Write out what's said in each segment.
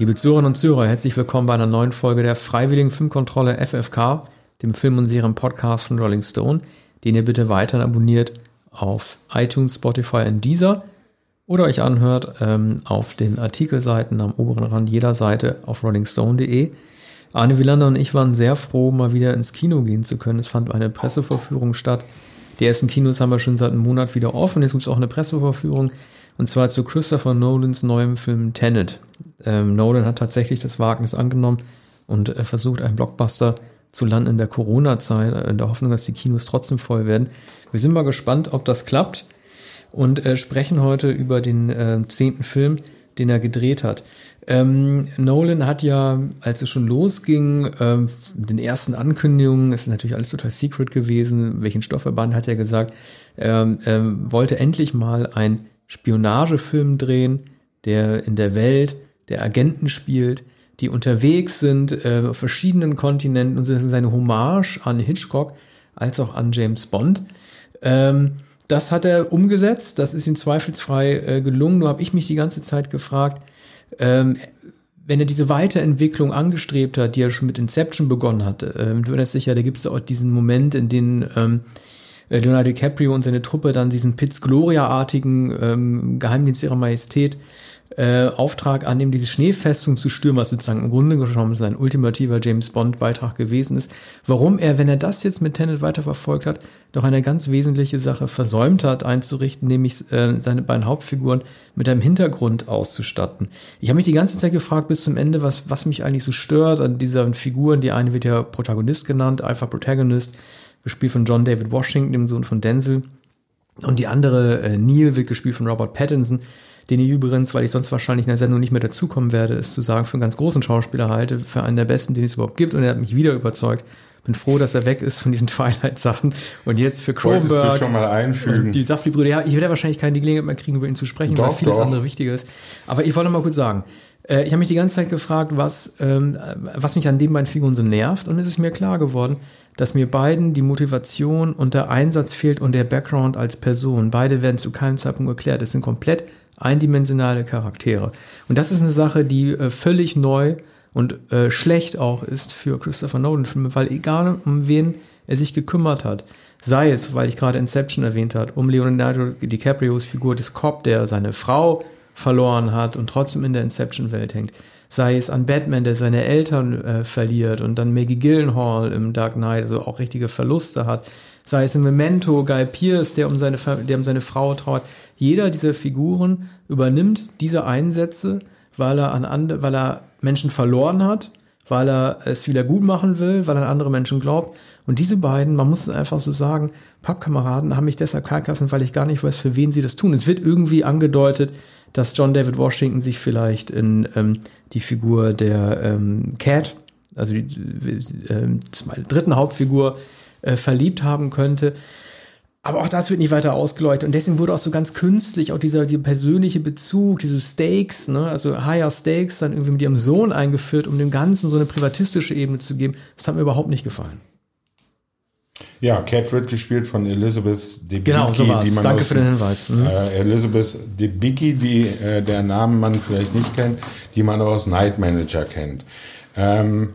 Liebe Zuhörerinnen und Zuhörer, herzlich willkommen bei einer neuen Folge der Freiwilligen Filmkontrolle FFK, dem Film- und Serien-Podcast von Rolling Stone, den ihr bitte weiterhin abonniert auf iTunes, Spotify und Deezer oder euch anhört ähm, auf den Artikelseiten am oberen Rand jeder Seite auf rollingstone.de. Arne Wielander und ich waren sehr froh, mal wieder ins Kino gehen zu können. Es fand eine Presseverführung statt. Die ersten Kinos haben wir schon seit einem Monat wieder offen. Jetzt gibt es auch eine Presseverführung und zwar zu Christopher Nolans neuem Film Tenet. Ähm, Nolan hat tatsächlich das Wagnis angenommen und äh, versucht, einen Blockbuster zu landen in der Corona-Zeit, äh, in der Hoffnung, dass die Kinos trotzdem voll werden. Wir sind mal gespannt, ob das klappt und äh, sprechen heute über den äh, zehnten Film, den er gedreht hat. Ähm, Nolan hat ja, als es schon losging, ähm, den ersten Ankündigungen, es ist natürlich alles total secret gewesen, welchen Stoff er band, hat er gesagt, ähm, ähm, wollte endlich mal ein Spionagefilm drehen, der in der Welt der Agenten spielt, die unterwegs sind äh, auf verschiedenen Kontinenten und das ist seine Hommage an Hitchcock als auch an James Bond. Ähm, das hat er umgesetzt, das ist ihm zweifelsfrei äh, gelungen. Nur habe ich mich die ganze Zeit gefragt, ähm, wenn er diese Weiterentwicklung angestrebt hat, die er schon mit Inception begonnen hatte, ähm, du erinnerst dich ja, da gibt es auch diesen Moment, in dem ähm, äh, Leonardo DiCaprio und seine Truppe dann diesen Piz Gloria-artigen ähm, Geheimdienst ihrer Majestät äh, Auftrag annehmen, diese Schneefestung zu stürmen, was sozusagen im Grunde genommen sein ultimativer James Bond-Beitrag gewesen ist. Warum er, wenn er das jetzt mit Tenet weiterverfolgt hat, doch eine ganz wesentliche Sache versäumt hat einzurichten, nämlich äh, seine beiden Hauptfiguren mit einem Hintergrund auszustatten. Ich habe mich die ganze Zeit gefragt bis zum Ende, was, was mich eigentlich so stört an dieser Figuren. Die eine wird ja Protagonist genannt, Alpha Protagonist gespielt von John David Washington, dem Sohn von Denzel. Und die andere, äh, Neil, wird gespielt von Robert Pattinson, den ich übrigens, weil ich sonst wahrscheinlich in der Sendung nicht mehr dazukommen werde, ist zu sagen, für einen ganz großen Schauspieler halte, für einen der besten, den es überhaupt gibt. Und er hat mich wieder überzeugt. Bin froh, dass er weg ist von diesen Twilight-Sachen. Und jetzt für Kronberg. Schon mal einfügen? Die Safdie-Brüder. Ja, ich werde wahrscheinlich keine Gelegenheit mehr kriegen, über ihn zu sprechen, doch, weil vieles doch. andere wichtiger ist. Aber ich wollte noch mal kurz sagen, äh, ich habe mich die ganze Zeit gefragt, was, ähm, was mich an den beiden Figuren so nervt. Und es ist mir klar geworden, dass mir beiden die Motivation und der Einsatz fehlt und der Background als Person. Beide werden zu keinem Zeitpunkt erklärt. Es sind komplett eindimensionale Charaktere. Und das ist eine Sache, die äh, völlig neu und äh, schlecht auch ist für Christopher Nolan-Filme, weil egal um wen er sich gekümmert hat, sei es, weil ich gerade Inception erwähnt hat, um Leonardo DiCaprios Figur des Cop, der seine Frau verloren hat und trotzdem in der Inception-Welt hängt, sei es an Batman, der seine Eltern äh, verliert und dann Maggie Gyllenhaal im Dark Knight, also auch richtige Verluste hat, sei es in Memento, Guy Pierce, der um seine, der um seine Frau trauert. Jeder dieser Figuren übernimmt diese Einsätze, weil er an weil er Menschen verloren hat, weil er es wieder gut machen will, weil er an andere Menschen glaubt. Und diese beiden, man muss es einfach so sagen, Pappkameraden haben mich deshalb kalt gelassen, weil ich gar nicht weiß, für wen sie das tun. Es wird irgendwie angedeutet, dass John David Washington sich vielleicht in ähm, die Figur der ähm, Cat, also die äh, dritten Hauptfigur, äh, verliebt haben könnte. Aber auch das wird nicht weiter ausgeleuchtet. Und deswegen wurde auch so ganz künstlich auch dieser, dieser persönliche Bezug, diese Stakes, ne, also higher Stakes dann irgendwie mit ihrem Sohn eingeführt, um dem Ganzen so eine privatistische Ebene zu geben. Das hat mir überhaupt nicht gefallen. Ja, Cat wird gespielt von Elizabeth Debicki. Genau, so war's. die man Danke für den Hinweis. Mhm. Äh, Elizabeth Debicki, die äh, der Namen man vielleicht nicht kennt, die man auch aus Night Manager kennt. Ähm,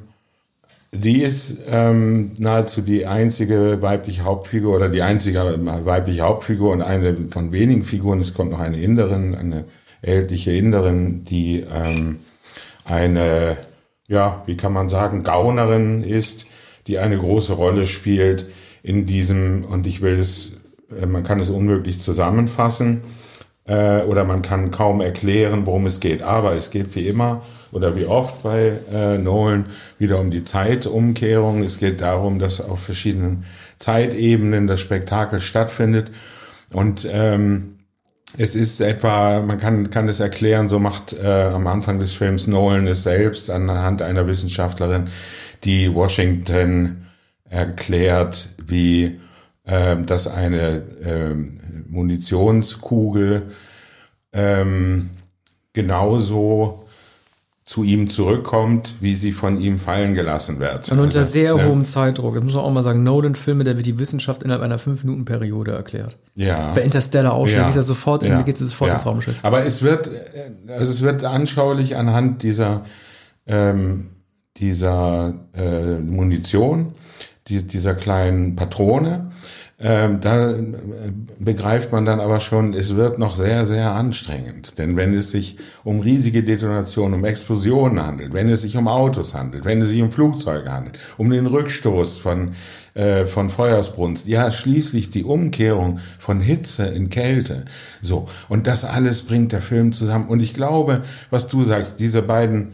die ist ähm, nahezu die einzige weibliche Hauptfigur oder die einzige weibliche Hauptfigur und eine von wenigen Figuren. Es kommt noch eine Inderin, eine ältliche Inderin, die ähm, eine, ja, wie kann man sagen, Gaunerin ist, die eine große Rolle spielt in diesem, und ich will es, äh, man kann es unmöglich zusammenfassen, äh, oder man kann kaum erklären, worum es geht. Aber es geht wie immer oder wie oft bei äh, Nolan wieder um die Zeitumkehrung. Es geht darum, dass auf verschiedenen Zeitebenen das Spektakel stattfindet. Und ähm, es ist etwa, man kann, kann es erklären, so macht äh, am Anfang des Films Nolan es selbst anhand einer Wissenschaftlerin, die Washington erklärt, wie ähm, dass eine ähm, Munitionskugel ähm, genauso zu ihm zurückkommt, wie sie von ihm fallen gelassen wird. Und unter also, sehr ne? hohem Zeitdruck. Das muss man auch mal sagen. Nolan-Filme, da wird die Wissenschaft innerhalb einer fünf Minuten Periode erklärt. Ja. Bei Interstellar auch schon. Ja. Geht ja sofort, ja. geht sofort ja. ins Raumschiff. Aber es wird, also es wird anschaulich anhand dieser, ähm, dieser äh, Munition, die, dieser kleinen Patrone, ähm, da äh, begreift man dann aber schon, es wird noch sehr, sehr anstrengend. Denn wenn es sich um riesige Detonationen, um Explosionen handelt, wenn es sich um Autos handelt, wenn es sich um Flugzeuge handelt, um den Rückstoß von, äh, von Feuersbrunst, ja, schließlich die Umkehrung von Hitze in Kälte. So. Und das alles bringt der Film zusammen. Und ich glaube, was du sagst, diese beiden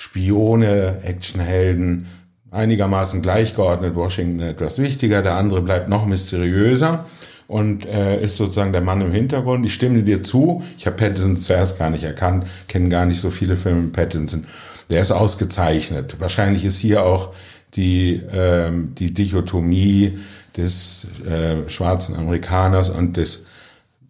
Spione, Actionhelden, einigermaßen gleichgeordnet, Washington etwas wichtiger, der andere bleibt noch mysteriöser und äh, ist sozusagen der Mann im Hintergrund. Ich stimme dir zu. Ich habe Pattinson zuerst gar nicht erkannt, kenne gar nicht so viele Filme mit Pattinson. Der ist ausgezeichnet. Wahrscheinlich ist hier auch die, ähm, die Dichotomie des äh, schwarzen Amerikaners und des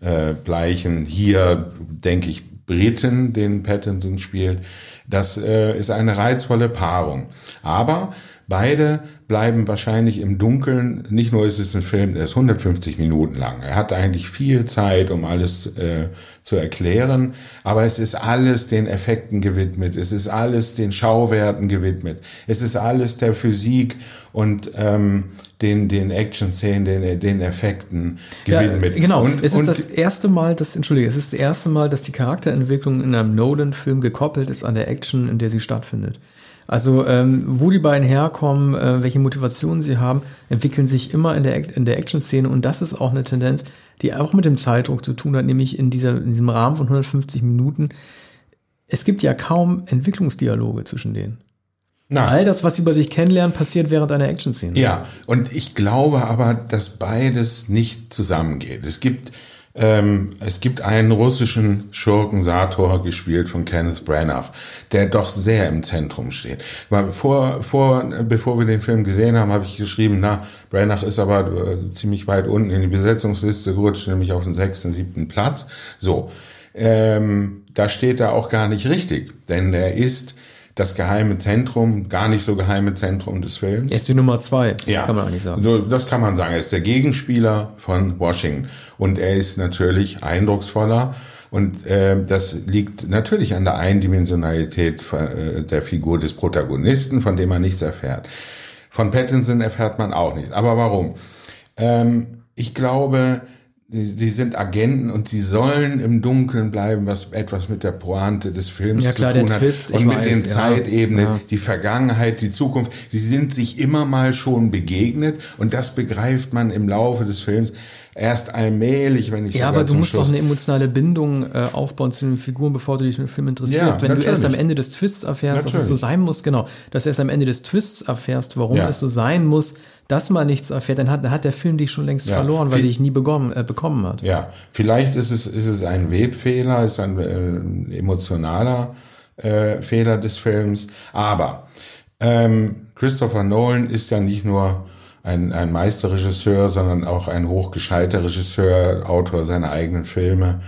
äh, bleichen hier, denke ich, Briten, den Pattinson spielt. Das äh, ist eine reizvolle Paarung. Aber beide bleiben wahrscheinlich im Dunkeln. Nicht nur ist es ein Film, der ist 150 Minuten lang. Er hat eigentlich viel Zeit, um alles äh, zu erklären. Aber es ist alles den Effekten gewidmet. Es ist alles den Schauwerten gewidmet. Es ist alles der Physik und ähm, den, den Action-Szenen, den, den Effekten gewidmet. Ja, genau. Und, es ist das erste Mal, dass, entschuldige, es ist das erste Mal, dass die Charakterentwicklung in einem Nolan-Film gekoppelt ist an der Action, in der sie stattfindet. Also ähm, wo die beiden herkommen, äh, welche Motivationen sie haben, entwickeln sich immer in der, in der Action-Szene und das ist auch eine Tendenz, die auch mit dem Zeitdruck zu tun hat, nämlich in, dieser, in diesem Rahmen von 150 Minuten. Es gibt ja kaum Entwicklungsdialoge zwischen denen. Nein. All das, was sie über sich kennenlernen, passiert während einer Action-Szene. Ja, und ich glaube aber, dass beides nicht zusammengeht. Es gibt ähm, es gibt einen russischen Schurken Sator, gespielt von Kenneth Branagh, der doch sehr im Zentrum steht. Weil vor, vor, bevor wir den Film gesehen haben, habe ich geschrieben, na, Branagh ist aber äh, ziemlich weit unten in die Besetzungsliste gerutscht, nämlich auf den sechsten, siebten Platz. So, ähm, da steht er auch gar nicht richtig, denn er ist das geheime Zentrum, gar nicht so geheime Zentrum des Films. Er ist die Nummer zwei, ja. kann man eigentlich sagen. So, das kann man sagen. Er ist der Gegenspieler von Washington. Und er ist natürlich eindrucksvoller. Und äh, das liegt natürlich an der Eindimensionalität äh, der Figur des Protagonisten, von dem man nichts erfährt. Von Pattinson erfährt man auch nichts. Aber warum? Ähm, ich glaube, sie sind Agenten und sie sollen im Dunkeln bleiben, was etwas mit der Pointe des Films ja, klar, zu tun hat. Twist, und mit weiß, den ja. Zeitebenen, ja. die Vergangenheit, die Zukunft. Sie sind sich immer mal schon begegnet und das begreift man im Laufe des Films erst allmählich, wenn ich Ja, aber du musst Schluss. doch eine emotionale Bindung äh, aufbauen zu den Figuren, bevor du dich für den Film interessierst. Ja, wenn natürlich. du erst am Ende des Twists erfährst, natürlich. dass es so sein muss, genau, dass du erst am Ende des Twists erfährst, warum es so sein muss, dass man nichts erfährt, dann hat, dann hat der Film dich schon längst ja. verloren, weil dich nie bekommen, äh, bekommen hat. Ja, vielleicht ist es, ist es ein Webfehler, ist ein äh, emotionaler äh, Fehler des Films, aber ähm, Christopher Nolan ist ja nicht nur ein, ein Meisterregisseur, sondern auch ein hochgescheiter Regisseur, Autor seiner eigenen Filme,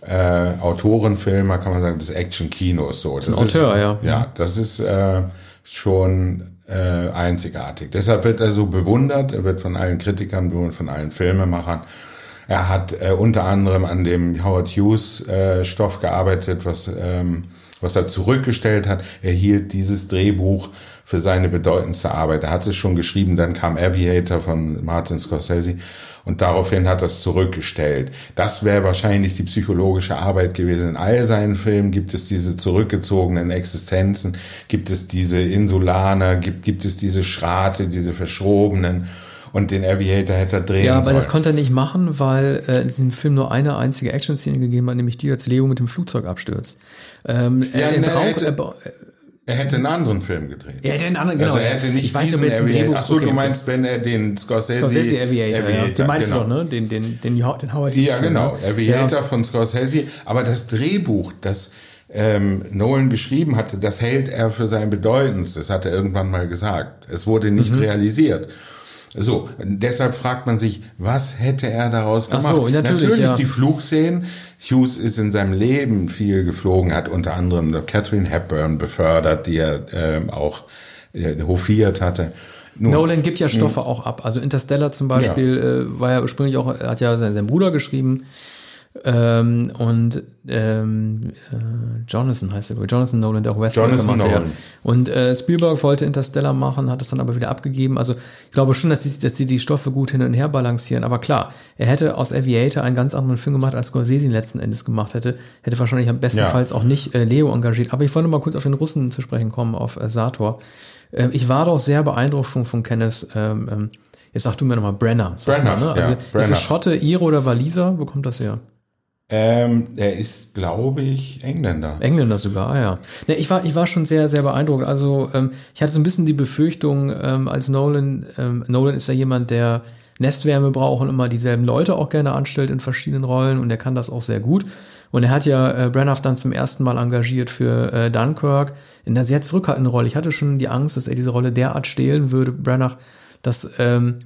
äh, Autorenfilmer, kann man sagen, des Action-Kinos. So. Das Autor, ist, ja. Ja, das ist äh, schon äh, einzigartig. Deshalb wird er so bewundert, er wird von allen Kritikern bewundert, von allen Filmemachern. Er hat äh, unter anderem an dem Howard Hughes äh, Stoff gearbeitet, was, ähm, was er zurückgestellt hat. Er hielt dieses Drehbuch für seine bedeutendste Arbeit. Er hatte es schon geschrieben, dann kam Aviator von Martin Scorsese und daraufhin hat er es zurückgestellt. Das wäre wahrscheinlich die psychologische Arbeit gewesen. In all seinen Filmen gibt es diese zurückgezogenen Existenzen, gibt es diese Insulaner, gibt, gibt es diese Schrate, diese verschrobenen und den Aviator hätte er drehen Ja, aber sollen. das konnte er nicht machen, weil äh, es im Film nur eine einzige Action-Szene gegeben hat, nämlich die, als Leo mit dem Flugzeug abstürzt. Ähm, Ja, er, er, braucht, er, Er hätte einen anderen Film gedreht. er hätte einen anderen, genau. also er hätte nicht ich weiß diesen Aviator. Drehbuch, Ach so, okay, du meinst, wenn er den Scorsese, Scorsese Aviator, ja. Den meinst genau. du doch, ne? Den, den, den, den Howard Hughes Ja, genau. ne? Aviator von Scorsese. Aber das Drehbuch, das ähm, Nolan geschrieben hatte, das hält er für sein Bedeutendstes, das hat er irgendwann mal gesagt. Es wurde nicht Mhm. realisiert. So, deshalb fragt man sich, was hätte er daraus gemacht? Ach so, natürlich, natürlich ja. die Flugszenen. Hughes ist in seinem Leben viel geflogen, hat unter anderem Catherine Hepburn befördert, die er äh, auch äh, hofiert hatte. Nun, Nolan gibt ja Stoffe auch ab. Also Interstellar zum Beispiel ja. äh, war ja ursprünglich auch, hat ja seinen, seinen Bruder geschrieben. Ähm, und ähm, äh, Jonathan heißt er, Jonathan Nolan, der auch Westworld gemacht hat. Ja. Und äh, Spielberg wollte Interstellar machen, hat es dann aber wieder abgegeben. Also ich glaube schon, dass sie, dass sie die Stoffe gut hin und her balancieren. Aber klar, er hätte aus Aviator einen ganz anderen Film gemacht, als Scorsese ihn letzten Endes gemacht hätte. Hätte wahrscheinlich am bestenfalls ja. auch nicht äh, Leo engagiert. Aber ich wollte mal kurz auf den Russen zu sprechen kommen, auf äh, Sator. Äh, ich war doch sehr beeindruckt von, von Kenneth ähm, ähm Jetzt sag du mir nochmal Brenner. Brenner, mal, ne? Also ja, Brenner. Ist es Schotte, Ire oder Waliser? Wo kommt das her? Ähm, er ist, glaube ich, Engländer. Engländer sogar, ah, ja. Ne, ich war, ich war schon sehr, sehr beeindruckt. Also ähm, ich hatte so ein bisschen die Befürchtung, ähm, als Nolan, ähm, Nolan ist ja jemand, der Nestwärme braucht und immer dieselben Leute auch gerne anstellt in verschiedenen Rollen und er kann das auch sehr gut. Und er hat ja äh, Branagh dann zum ersten Mal engagiert für äh, Dunkirk in einer sehr zurückhaltenden Rolle. Ich hatte schon die Angst, dass er diese Rolle derart stehlen würde, Branagh, dass ähm,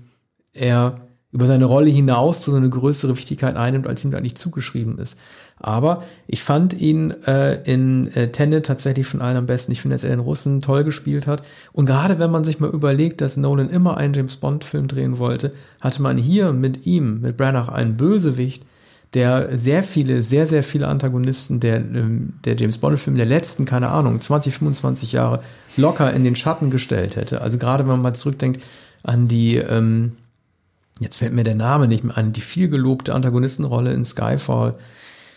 er über seine Rolle hinaus so eine größere Wichtigkeit einnimmt, als ihm eigentlich zugeschrieben ist. Aber ich fand ihn äh, in äh, Tenet tatsächlich von allen am besten. Ich finde, dass er den Russen toll gespielt hat. Und gerade wenn man sich mal überlegt, dass Nolan immer einen James Bond-Film drehen wollte, hatte man hier mit ihm, mit Branagh, einen Bösewicht, der sehr viele, sehr, sehr viele Antagonisten der, ähm, der James Bond-Filme der letzten, keine Ahnung, 20, 25 Jahre locker in den Schatten gestellt hätte. Also gerade wenn man mal zurückdenkt an die ähm, jetzt fällt mir der Name nicht mehr an, die viel gelobte Antagonistenrolle in Skyfall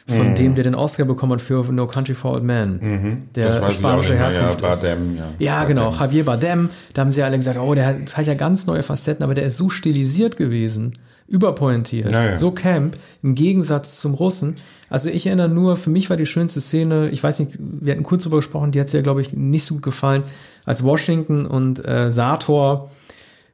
von mhm. dem, der den Oscar bekommen hat für No Country for Old Men, mhm. der spanische Herkunft ja, Bardem, Ja, ja Bardem. genau, Javier Bardem. Da haben sie alle gesagt, oh, der zeigt ja ganz neue Facetten, aber der ist so stilisiert gewesen, überpointiert, ja, so camp, im Gegensatz zum Russen. Also ich erinnere nur, für mich war die schönste Szene, ich weiß nicht, wir hatten kurz darüber gesprochen, die hat ja, glaube ich, nicht so gut gefallen, als Washington und äh, Sator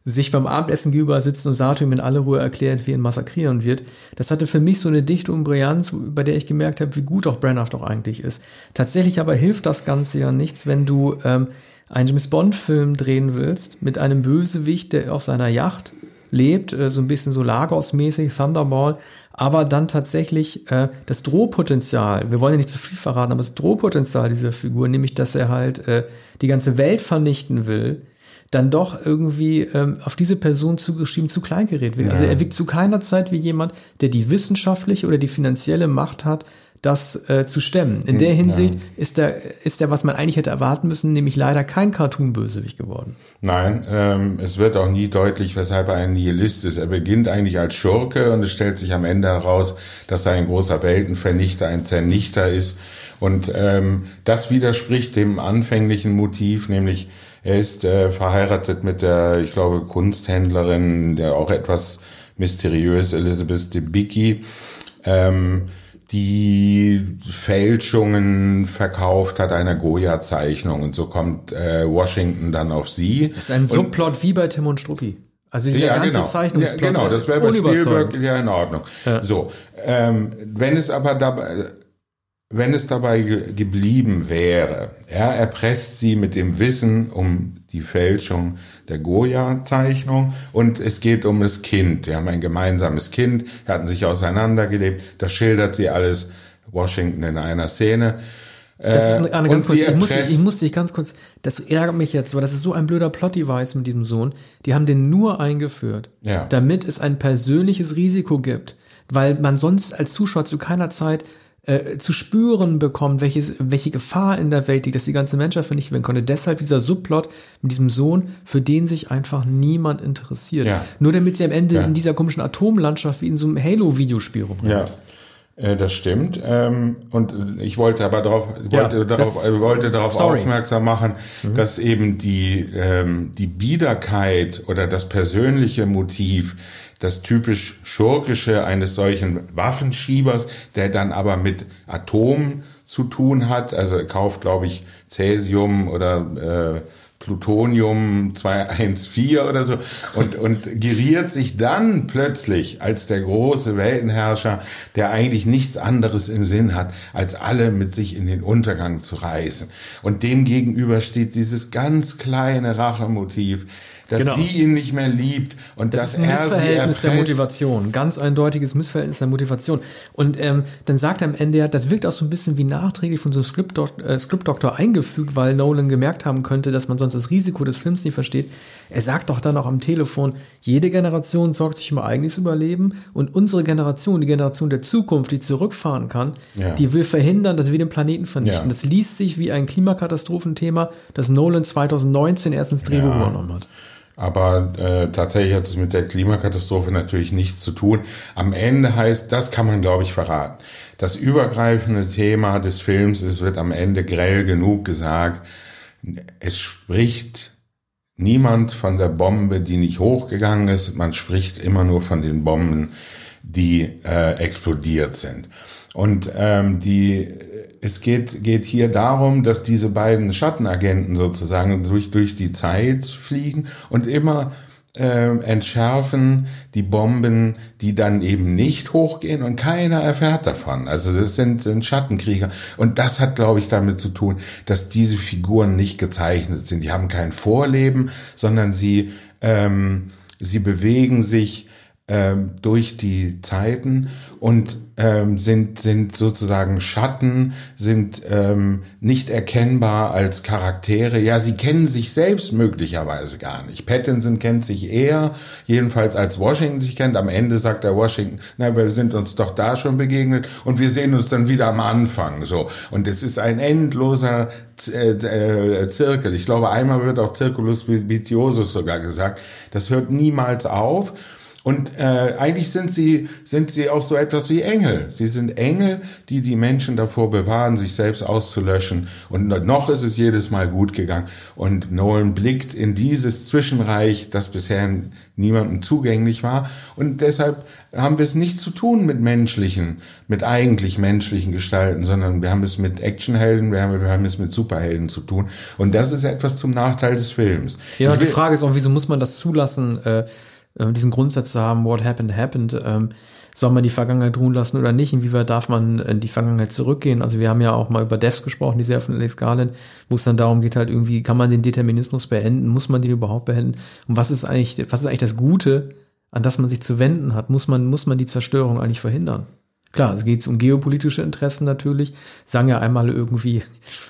sich beim Abendessen gegenüber sitzen und Sato in aller Ruhe erklärt, wie ihn massakrieren wird. Das hatte für mich so eine Dichte Brillanz, bei der ich gemerkt habe, wie gut auch Branagh doch eigentlich ist. Tatsächlich aber hilft das Ganze ja nichts, wenn du ähm, einen James Bond-Film drehen willst mit einem Bösewicht, der auf seiner Yacht lebt, äh, so ein bisschen so Lagos-mäßig, Thunderball, aber dann tatsächlich äh, das Drohpotenzial, wir wollen ja nicht zu viel verraten, aber das Drohpotenzial dieser Figur, nämlich dass er halt äh, die ganze Welt vernichten will, dann doch irgendwie ähm, auf diese Person zugeschrieben zu Kleingerät wird. Also ja. Also er wirkt zu keiner Zeit wie jemand, der die wissenschaftliche oder die finanzielle Macht hat, das äh, zu stemmen. In der Hinsicht ja. ist er, ist er, was man eigentlich hätte erwarten müssen, nämlich leider kein Cartoon-Bösewicht geworden. Nein, ähm, es wird auch nie deutlich, weshalb er ein Nihilist ist. Er beginnt eigentlich als Schurke und es stellt sich am Ende heraus, dass er ein großer Weltenvernichter, ein Zernichter ist. Und ähm, das widerspricht dem anfänglichen Motiv, nämlich er ist äh, verheiratet mit der, ich glaube, Kunsthändlerin, der auch etwas mysteriös, Elizabeth Debicki, ähm, die Fälschungen verkauft hat einer Goya-Zeichnung. Und so kommt äh, Washington dann auf sie. Das ist ein Subplot wie bei Tim und Struppi. Also dieser ja, ganze genau. Zeichnungsplot. Ja, genau, das wäre bei Spielberg ja in Ordnung. Ja. So, ähm, wenn es aber dabei wenn es dabei ge geblieben wäre, er erpresst sie mit dem Wissen um die Fälschung der Goya-Zeichnung und es geht um das Kind. Die haben ein gemeinsames Kind, hatten sich auseinandergelebt. Das schildert sie alles Washington in einer Szene. Das ist eine, ganz kurz, ich, muss, ich muss dich ganz kurz, das ärgert mich jetzt, weil das ist so ein blöder Plot-Device mit diesem Sohn. Die haben den nur eingeführt, ja. damit es ein persönliches Risiko gibt, weil man sonst als Zuschauer zu keiner Zeit äh, zu spüren bekommt, welches, welche Gefahr in der Welt liegt, dass die ganze Menschheit vernichtet werden konnte. Deshalb dieser Subplot mit diesem Sohn, für den sich einfach niemand interessiert. Ja. Nur damit sie am Ende ja. in dieser komischen Atomlandschaft wie in so einem Halo-Videospiel rumrennen. Ja. Äh, das stimmt. Ähm, und ich wollte aber darauf, wollte ja, darauf, wollte darauf aufmerksam machen, mhm. dass eben die, ähm, die Biederkeit oder das persönliche Motiv das typisch schurkische eines solchen Waffenschiebers, der dann aber mit Atom zu tun hat. Also er kauft, glaube ich, Cäsium oder äh, Plutonium 214 oder so und, und geriert sich dann plötzlich als der große Weltenherrscher, der eigentlich nichts anderes im Sinn hat, als alle mit sich in den Untergang zu reißen. Und dem gegenüber steht dieses ganz kleine Rachemotiv, dass Genau. sie ihn nicht mehr liebt und Das dass ist ein er Missverhältnis der. Motivation. Ganz eindeutiges Missverhältnis der Motivation. Und ähm, dann sagt er am Ende ja, das wirkt auch so ein bisschen wie nachträglich von so einem äh, Skriptdoktor eingefügt, weil Nolan gemerkt haben könnte, dass man sonst das Risiko des Films nicht versteht. Er sagt doch dann auch am Telefon, jede Generation sorgt sich um ihr eigenes Überleben und unsere Generation, die Generation der Zukunft, die zurückfahren kann, Ja. die will verhindern, dass wir den Planeten vernichten. Ja. Das liest sich wie ein Klimakatastrophenthema, das Nolan 2019 erst ins Drehbuch Ja. übernommen hat. Aber äh, tatsächlich hat es mit der Klimakatastrophe natürlich nichts zu tun. Am Ende heißt, das kann man, glaube ich, verraten. Das übergreifende Thema des Films, es wird am Ende grell genug gesagt, es spricht niemand von der Bombe, die nicht hochgegangen ist. Man spricht immer nur von den Bomben, die äh, explodiert sind. Und ähm, die, es geht, geht hier darum, dass diese beiden Schattenagenten sozusagen durch, durch die Zeit fliegen und immer äh, entschärfen die Bomben, die dann eben nicht hochgehen und keiner erfährt davon. Also das sind, sind Schattenkrieger. Und das hat, glaube ich, damit zu tun, dass diese Figuren nicht gezeichnet sind. Die haben kein Vorleben, sondern sie, ähm, sie bewegen sich ähm, durch die Zeiten und ähm, sind, sind sozusagen Schatten, sind ähm, nicht erkennbar als Charaktere. Ja, sie kennen sich selbst möglicherweise gar nicht. Pattinson kennt sich eher, jedenfalls als Washington sich kennt. Am Ende sagt der Washington, na, wir sind uns doch da schon begegnet und wir sehen uns dann wieder am Anfang. So Und es ist ein endloser äh, äh, Zirkel. Ich glaube, einmal wird auch Circulus vitiosus sogar gesagt. Das hört niemals auf. Und äh, eigentlich sind sie sind sie auch so etwas wie Engel. Sie sind Engel, die die Menschen davor bewahren, sich selbst auszulöschen. Und noch ist es jedes Mal gut gegangen. Und Nolan blickt in dieses Zwischenreich, das bisher niemandem zugänglich war. Und deshalb haben wir es nicht zu tun mit menschlichen, mit eigentlich menschlichen Gestalten, sondern wir haben es mit Actionhelden, wir haben, wir haben es mit Superhelden zu tun. Und das ist etwas zum Nachteil des Films. Ja, und die Frage ist auch, wieso muss man das zulassen, äh, äh, diesen Grundsatz zu haben, what happened, happened. Ähm, soll man die Vergangenheit ruhen lassen oder nicht? Inwieweit darf man in die Vergangenheit zurückgehen? Also wir haben ja auch mal über Devs gesprochen, die Serie von Alex Garland, wo es dann darum geht, halt irgendwie, kann man den Determinismus beenden? Muss man den überhaupt beenden? Und was ist eigentlich, was ist eigentlich das Gute, an das man sich zu wenden hat? Muss man, muss man die Zerstörung eigentlich verhindern? Klar, es geht um geopolitische Interessen natürlich. Sagen ja einmal irgendwie,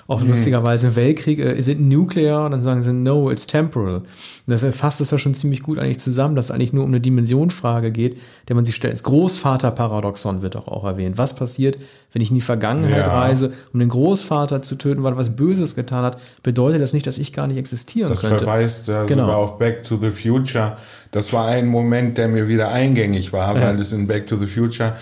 auch lustigerweise im Weltkrieg, äh, is it nuclear? Und dann sagen sie, no, it's temporal. Das fasst es ja schon ziemlich gut eigentlich zusammen, dass es eigentlich nur um eine Dimensionfrage geht, der man sich stellt. Das Großvaterparadoxon wird doch auch erwähnt. Was passiert, wenn ich in die Vergangenheit Ja. reise, um den Großvater zu töten, weil er was Böses getan hat? Bedeutet das nicht, dass ich gar nicht existieren Das könnte? verweist ja Genau. sogar auf Back to the Future. Das war ein Moment, der mir wieder eingängig war, weil es in Back to the Future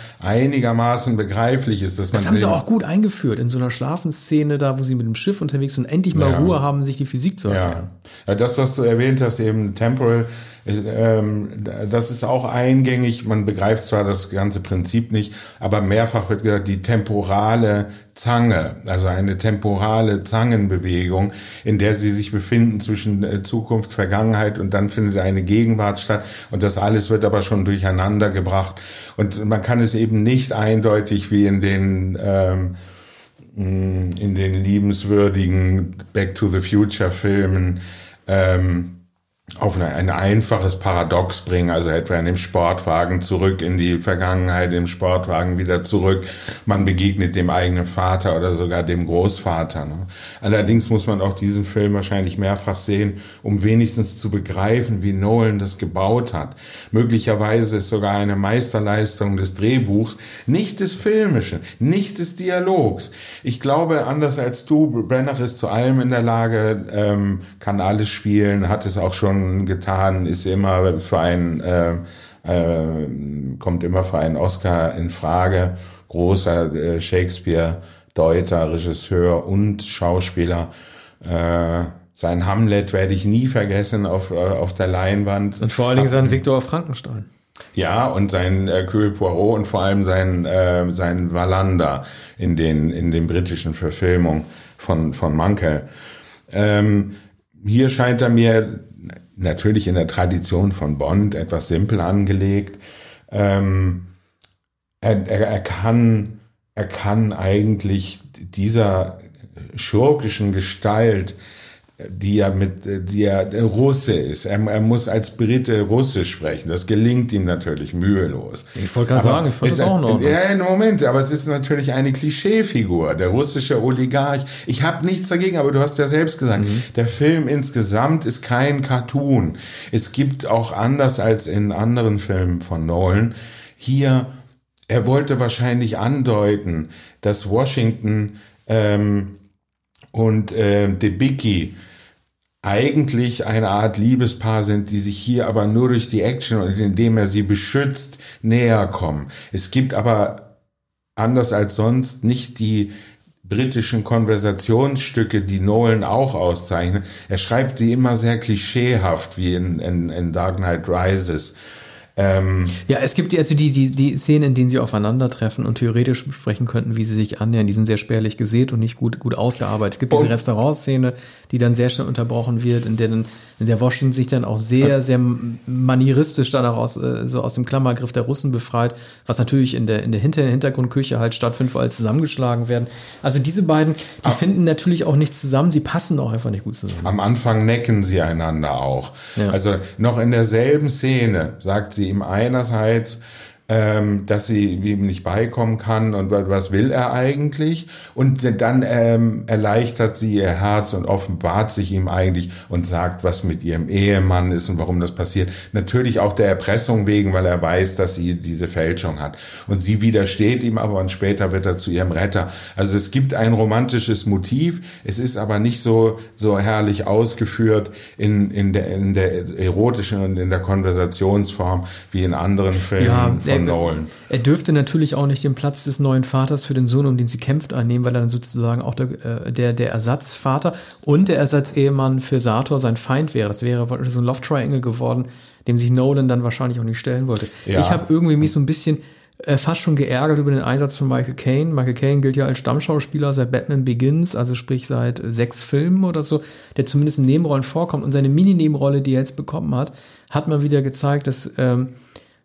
einigermaßen begreiflich ist, dass man Das haben sie auch gut eingeführt in so einer Schlafenszene da, wo sie mit dem Schiff unterwegs sind und endlich mal Ja. Ruhe haben, sich die Physik zu erklären. Ja. ja, das, was du erwähnt hast, eben Temporal, das ist auch eingängig. Man begreift zwar das ganze Prinzip nicht, aber mehrfach wird gesagt, die temporale Zange, also eine temporale Zangenbewegung, in der sie sich befinden zwischen äh, Zukunft, Vergangenheit und dann findet eine Gegenwart statt und das alles wird aber schon durcheinander gebracht und man kann es eben nicht eindeutig wie in den ähm, in den liebenswürdigen Back to the Future Filmen ähm, auf ein einfaches Paradox bringen, also etwa in dem Sportwagen zurück in die Vergangenheit, im Sportwagen wieder zurück. Man begegnet dem eigenen Vater oder sogar dem Großvater. Ne? Allerdings muss man auch diesen Film wahrscheinlich mehrfach sehen, um wenigstens zu begreifen, wie Nolan das gebaut hat. Möglicherweise ist sogar eine Meisterleistung des Drehbuchs, nicht des Filmischen, nicht des Dialogs. Ich glaube, anders als du, Brenner ist zu allem in der Lage, ähm, kann alles spielen, hat es auch schon getan, ist immer für einen, äh, äh, kommt immer für einen Oscar in Frage. Großer äh, Shakespeare-Deuter, Regisseur und Schauspieler. Äh, sein Hamlet werde ich nie vergessen auf, äh, auf der Leinwand. Und vor allen Dingen sein Viktor Frankenstein. Ja, und sein äh, Hercule Poirot und vor allem sein, äh, sein Wallander in den, in den britischen Verfilmungen von, von Mankell. Ähm, hier scheint er mir natürlich in der Tradition von Bond etwas simpel angelegt. Ähm, er, er, er kann, er kann eigentlich dieser schurkischen Gestalt die ja mit, die ja Russe ist. Er, er, muss als Brite Russisch sprechen. Das gelingt ihm natürlich mühelos. Ich wollte gerade sagen, ich fand das auch noch. Ja, Moment, aber es ist natürlich eine Klischeefigur, der russische Oligarch. Ich habe nichts dagegen, aber du hast ja selbst gesagt, mhm. der Film insgesamt ist kein Cartoon. Es gibt auch anders als in anderen Filmen von Nolan hier, er wollte wahrscheinlich andeuten, dass Washington ähm, und äh, Debicki eigentlich eine Art Liebespaar sind, die sich hier aber nur durch die Action und indem er sie beschützt näher kommen. Es gibt aber anders als sonst nicht die britischen Konversationsstücke, die Nolan auch auszeichnet. Er schreibt sie immer sehr klischeehaft, wie in, in, in Dark Knight Rises. Ähm, ja, es gibt die, also die, die, die Szenen, in denen sie aufeinandertreffen und theoretisch besprechen könnten, wie sie sich annähern, die sind sehr spärlich gesät und nicht gut, gut ausgearbeitet. Es gibt diese Restaurantszene, die dann sehr schnell unterbrochen wird, in der, in der Washington sich dann auch sehr, sehr manieristisch dann auch aus, äh, so aus dem Klammergriff der Russen befreit, was natürlich in der, in der Hinter Hintergrundküche halt stattfindet, wo alle zusammengeschlagen werden. Also diese beiden, die Ab finden natürlich auch nicht zusammen, sie passen auch einfach nicht gut zusammen. Am Anfang necken sie einander auch. Ja. Also noch in derselben Szene sagt sie ihm einerseits, ähm, dass sie ihm nicht beikommen kann und was will er eigentlich? Und dann ähm, erleichtert sie ihr Herz und offenbart sich ihm eigentlich und sagt, was mit ihrem Ehemann ist und warum das passiert. Natürlich auch der Erpressung wegen, weil er weiß, dass sie diese Fälschung hat. Und sie widersteht ihm aber und später wird er zu ihrem Retter. Also es gibt ein romantisches Motiv. Es ist aber nicht so, so herrlich ausgeführt in, in, der, in der erotischen und in der Konversationsform wie in anderen Filmen ja, von von Nolan. Er dürfte natürlich auch nicht den Platz des neuen Vaters für den Sohn, um den sie kämpft, einnehmen, weil er dann sozusagen auch der, äh, der, der Ersatzvater und der Ersatzehemann für Sator sein Feind wäre. Das wäre so ein Love Triangle geworden, dem sich Nolan dann wahrscheinlich auch nicht stellen wollte. Ja. Ich habe irgendwie mich so ein bisschen äh, fast schon geärgert über den Einsatz von Michael Caine. Michael Caine gilt ja als Stammschauspieler seit Batman Begins, also sprich seit sechs Filmen oder so, der zumindest in Nebenrollen vorkommt. Und seine Mini-Nebenrolle, die er jetzt bekommen hat, hat mal wieder gezeigt, dass ähm,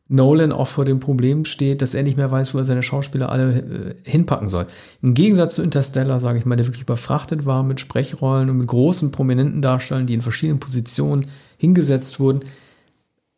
Nolan auch vor dem Problem steht, dass er nicht mehr weiß, wo er seine Schauspieler alle äh, hinpacken soll. Im Gegensatz zu Interstellar, sage ich mal, der wirklich überfrachtet war mit Sprechrollen und mit großen prominenten Darstellern, die in verschiedenen Positionen hingesetzt wurden,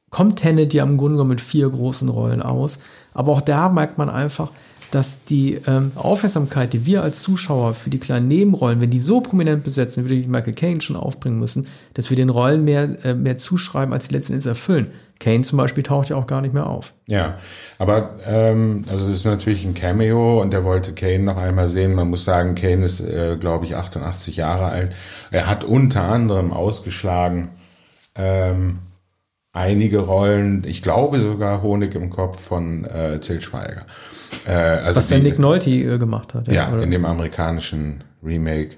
kommt Tenet ja im Grunde genommen mit vier großen Rollen aus. Aber auch da merkt man einfach, dass die ähm, Aufmerksamkeit, die wir als Zuschauer für die kleinen Nebenrollen, wenn die so prominent besetzen, würde ich Michael Caine schon aufbringen müssen, dass wir den Rollen mehr, äh, mehr zuschreiben, als sie letzten Endes erfüllen. Kane zum Beispiel taucht ja auch gar nicht mehr auf. Ja, aber ähm, also es ist natürlich ein Cameo und er wollte Kane noch einmal sehen. Man muss sagen, Kane ist, äh, glaube ich, 88 Jahre alt. Er hat unter anderem ausgeschlagen ähm, einige Rollen, ich glaube sogar Honig im Kopf von äh, Till Schweiger. Äh, also Was der Nick Nolte äh, gemacht hat. Ja, ja in dem amerikanischen Remake.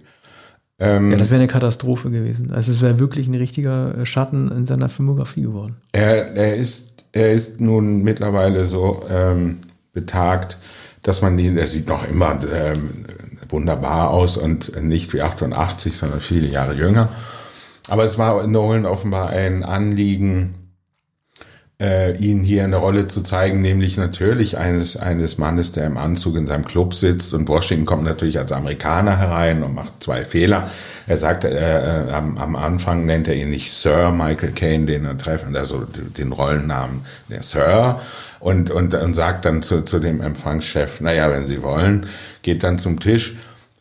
Ähm, ja, das wäre eine Katastrophe gewesen. Also es wäre wirklich ein richtiger äh, Schatten in seiner Filmografie geworden. Er, er, ist, er ist nun mittlerweile so ähm, betagt, dass man ihn, er sieht noch immer ähm, wunderbar aus und nicht wie 88, sondern viele Jahre jünger. Aber es war Nolan offenbar ein Anliegen, äh, ihn hier in der Rolle zu zeigen, nämlich natürlich eines, eines Mannes, der im Anzug in seinem Club sitzt und Washington kommt natürlich als Amerikaner herein und macht zwei Fehler. Er sagt, äh, äh, am, am Anfang nennt er ihn nicht Sir Michael Caine, den er trefft, also den Rollennamen der Sir und, und, und sagt dann zu, zu dem Empfangschef, naja, wenn Sie wollen, geht dann zum Tisch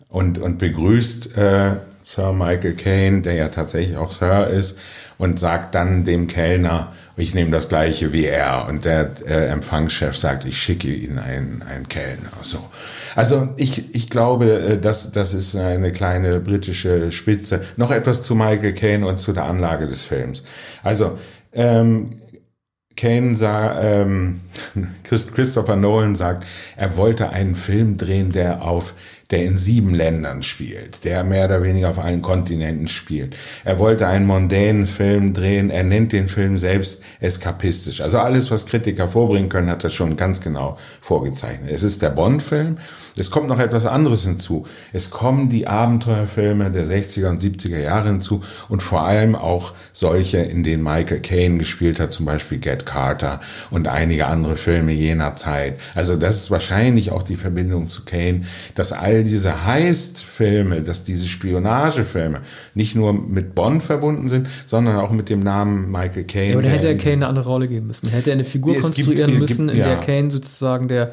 und, und begrüßt äh, Sir Michael Caine, der ja tatsächlich auch Sir ist, und sagt dann dem Kellner, ich nehme das gleiche wie er. Und der äh, Empfangschef sagt, ich schicke Ihnen einen, einen Kellner. So. Also ich, ich glaube, äh, das, das ist eine kleine britische Spitze. Noch etwas zu Michael Caine und zu der Anlage des Films. Also ähm, Kane sah, ähm, Christopher Nolan sagt, er wollte einen Film drehen, der auf der in sieben Ländern spielt, der mehr oder weniger auf allen Kontinenten spielt. Er wollte einen mondänen Film drehen, er nennt den Film selbst eskapistisch. Also alles, was Kritiker vorbringen können, hat er schon ganz genau vorgezeichnet. Es ist der Bond-Film, es kommt noch etwas anderes hinzu. Es kommen die Abenteuerfilme der 60er und 70er Jahre hinzu und vor allem auch solche, in denen Michael Caine gespielt hat, zum Beispiel Get Carter und einige andere Filme jener Zeit. Also das ist wahrscheinlich auch die Verbindung zu Caine, dass all generell diese Heist-Filme, dass diese Spionagefilme nicht nur mit Bond verbunden sind, sondern auch mit dem Namen Michael Caine. Ja, oder hätte er Kane eine andere Rolle geben müssen? Hätte er eine Figur Es gibt- konstruieren es müssen, gibt- in der ja. Kane sozusagen der.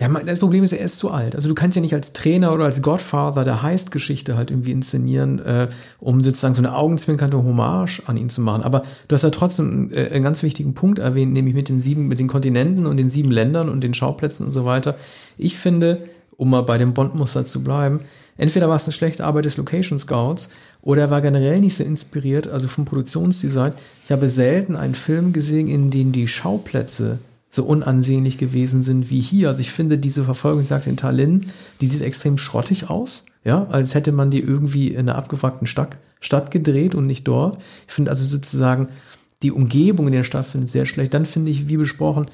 Ja, das Problem ist, er ist zu alt. Also du kannst ja nicht als Trainer oder als Godfather der Heist-Geschichte halt irgendwie inszenieren, äh, um sozusagen so eine augenzwinkernde Hommage an ihn zu machen. Aber du hast ja trotzdem äh, einen ganz wichtigen Punkt erwähnt, nämlich mit den sieben, mit den Kontinenten und den sieben Ländern und den Schauplätzen und so weiter. Ich finde, um mal bei dem Bond-Muster zu bleiben, entweder war es eine schlechte Arbeit des Location Scouts oder er war generell nicht so inspiriert, also vom Produktionsdesign. Ich habe selten einen Film gesehen, in dem die Schauplätze so unansehnlich gewesen sind wie hier. Also ich finde diese Verfolgung, ich sagte in Tallinn, die sieht extrem schrottig aus, ja, als hätte man die irgendwie in einer abgewrackten Stadt, Stadt gedreht und nicht dort. Ich finde also sozusagen die Umgebung in der Stadt findet sehr schlecht. Dann finde ich, wie besprochen,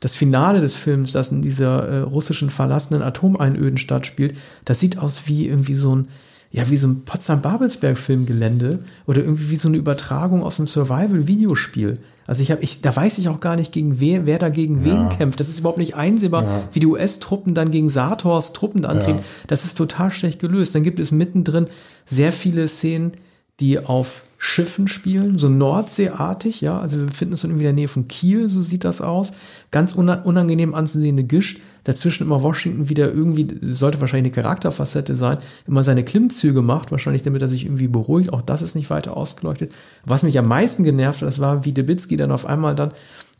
das Finale des Films, das in dieser äh, russischen verlassenen Atomeinöden stattspielt, das sieht aus wie irgendwie so ein, ja, wie so ein Potsdam-Babelsberg-Filmgelände oder irgendwie wie so eine Übertragung aus einem Survival-Videospiel. Also ich habe, ich, da weiß ich auch gar nicht, gegen wer, wer da gegen wen kämpft. Das ist überhaupt nicht einsehbar, wie die US-Truppen dann gegen Sators Truppen antreten. Das ist total schlecht gelöst. Dann gibt es mittendrin sehr viele Szenen, die auf Schiffen spielen, so Nordseeartig, ja, also wir befinden uns irgendwie in der Nähe von Kiel, so sieht das aus. Ganz una- unangenehm anzusehende Gischt. Dazwischen immer Washington wieder irgendwie, sollte wahrscheinlich eine Charakterfacette sein, immer seine Klimmzüge macht, wahrscheinlich damit er sich irgendwie beruhigt. Auch das ist nicht weiter ausgeleuchtet. Was mich am meisten genervt hat, das war, wie Debicki dann auf einmal dann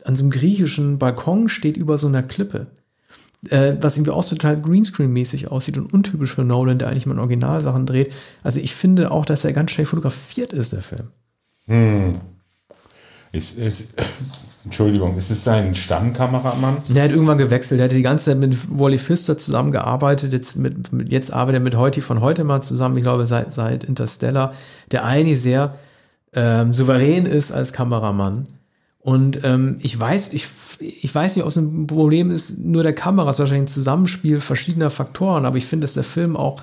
an so einem griechischen Balkon steht über so einer Klippe äh, was irgendwie auch total Greenscreen-mäßig aussieht und untypisch für Nolan, der eigentlich mal Originalsachen dreht. Also ich finde auch, dass er ganz schnell fotografiert ist, der Film. Ist, ist, Entschuldigung, ist es sein Stammkameramann? Er hat irgendwann gewechselt. Er hatte die ganze Zeit mit Wally Pfister zusammengearbeitet. Jetzt, mit, mit, jetzt arbeitet er mit Heuti von heute mal zusammen. Ich glaube, seit, seit Interstellar, der eigentlich sehr ähm, souverän ist als Kameramann. Und ähm, ich weiß, ich, ich weiß nicht, ob es ein Problem ist, nur der Kamera ist wahrscheinlich ein Zusammenspiel verschiedener Faktoren, aber ich finde, dass der Film auch,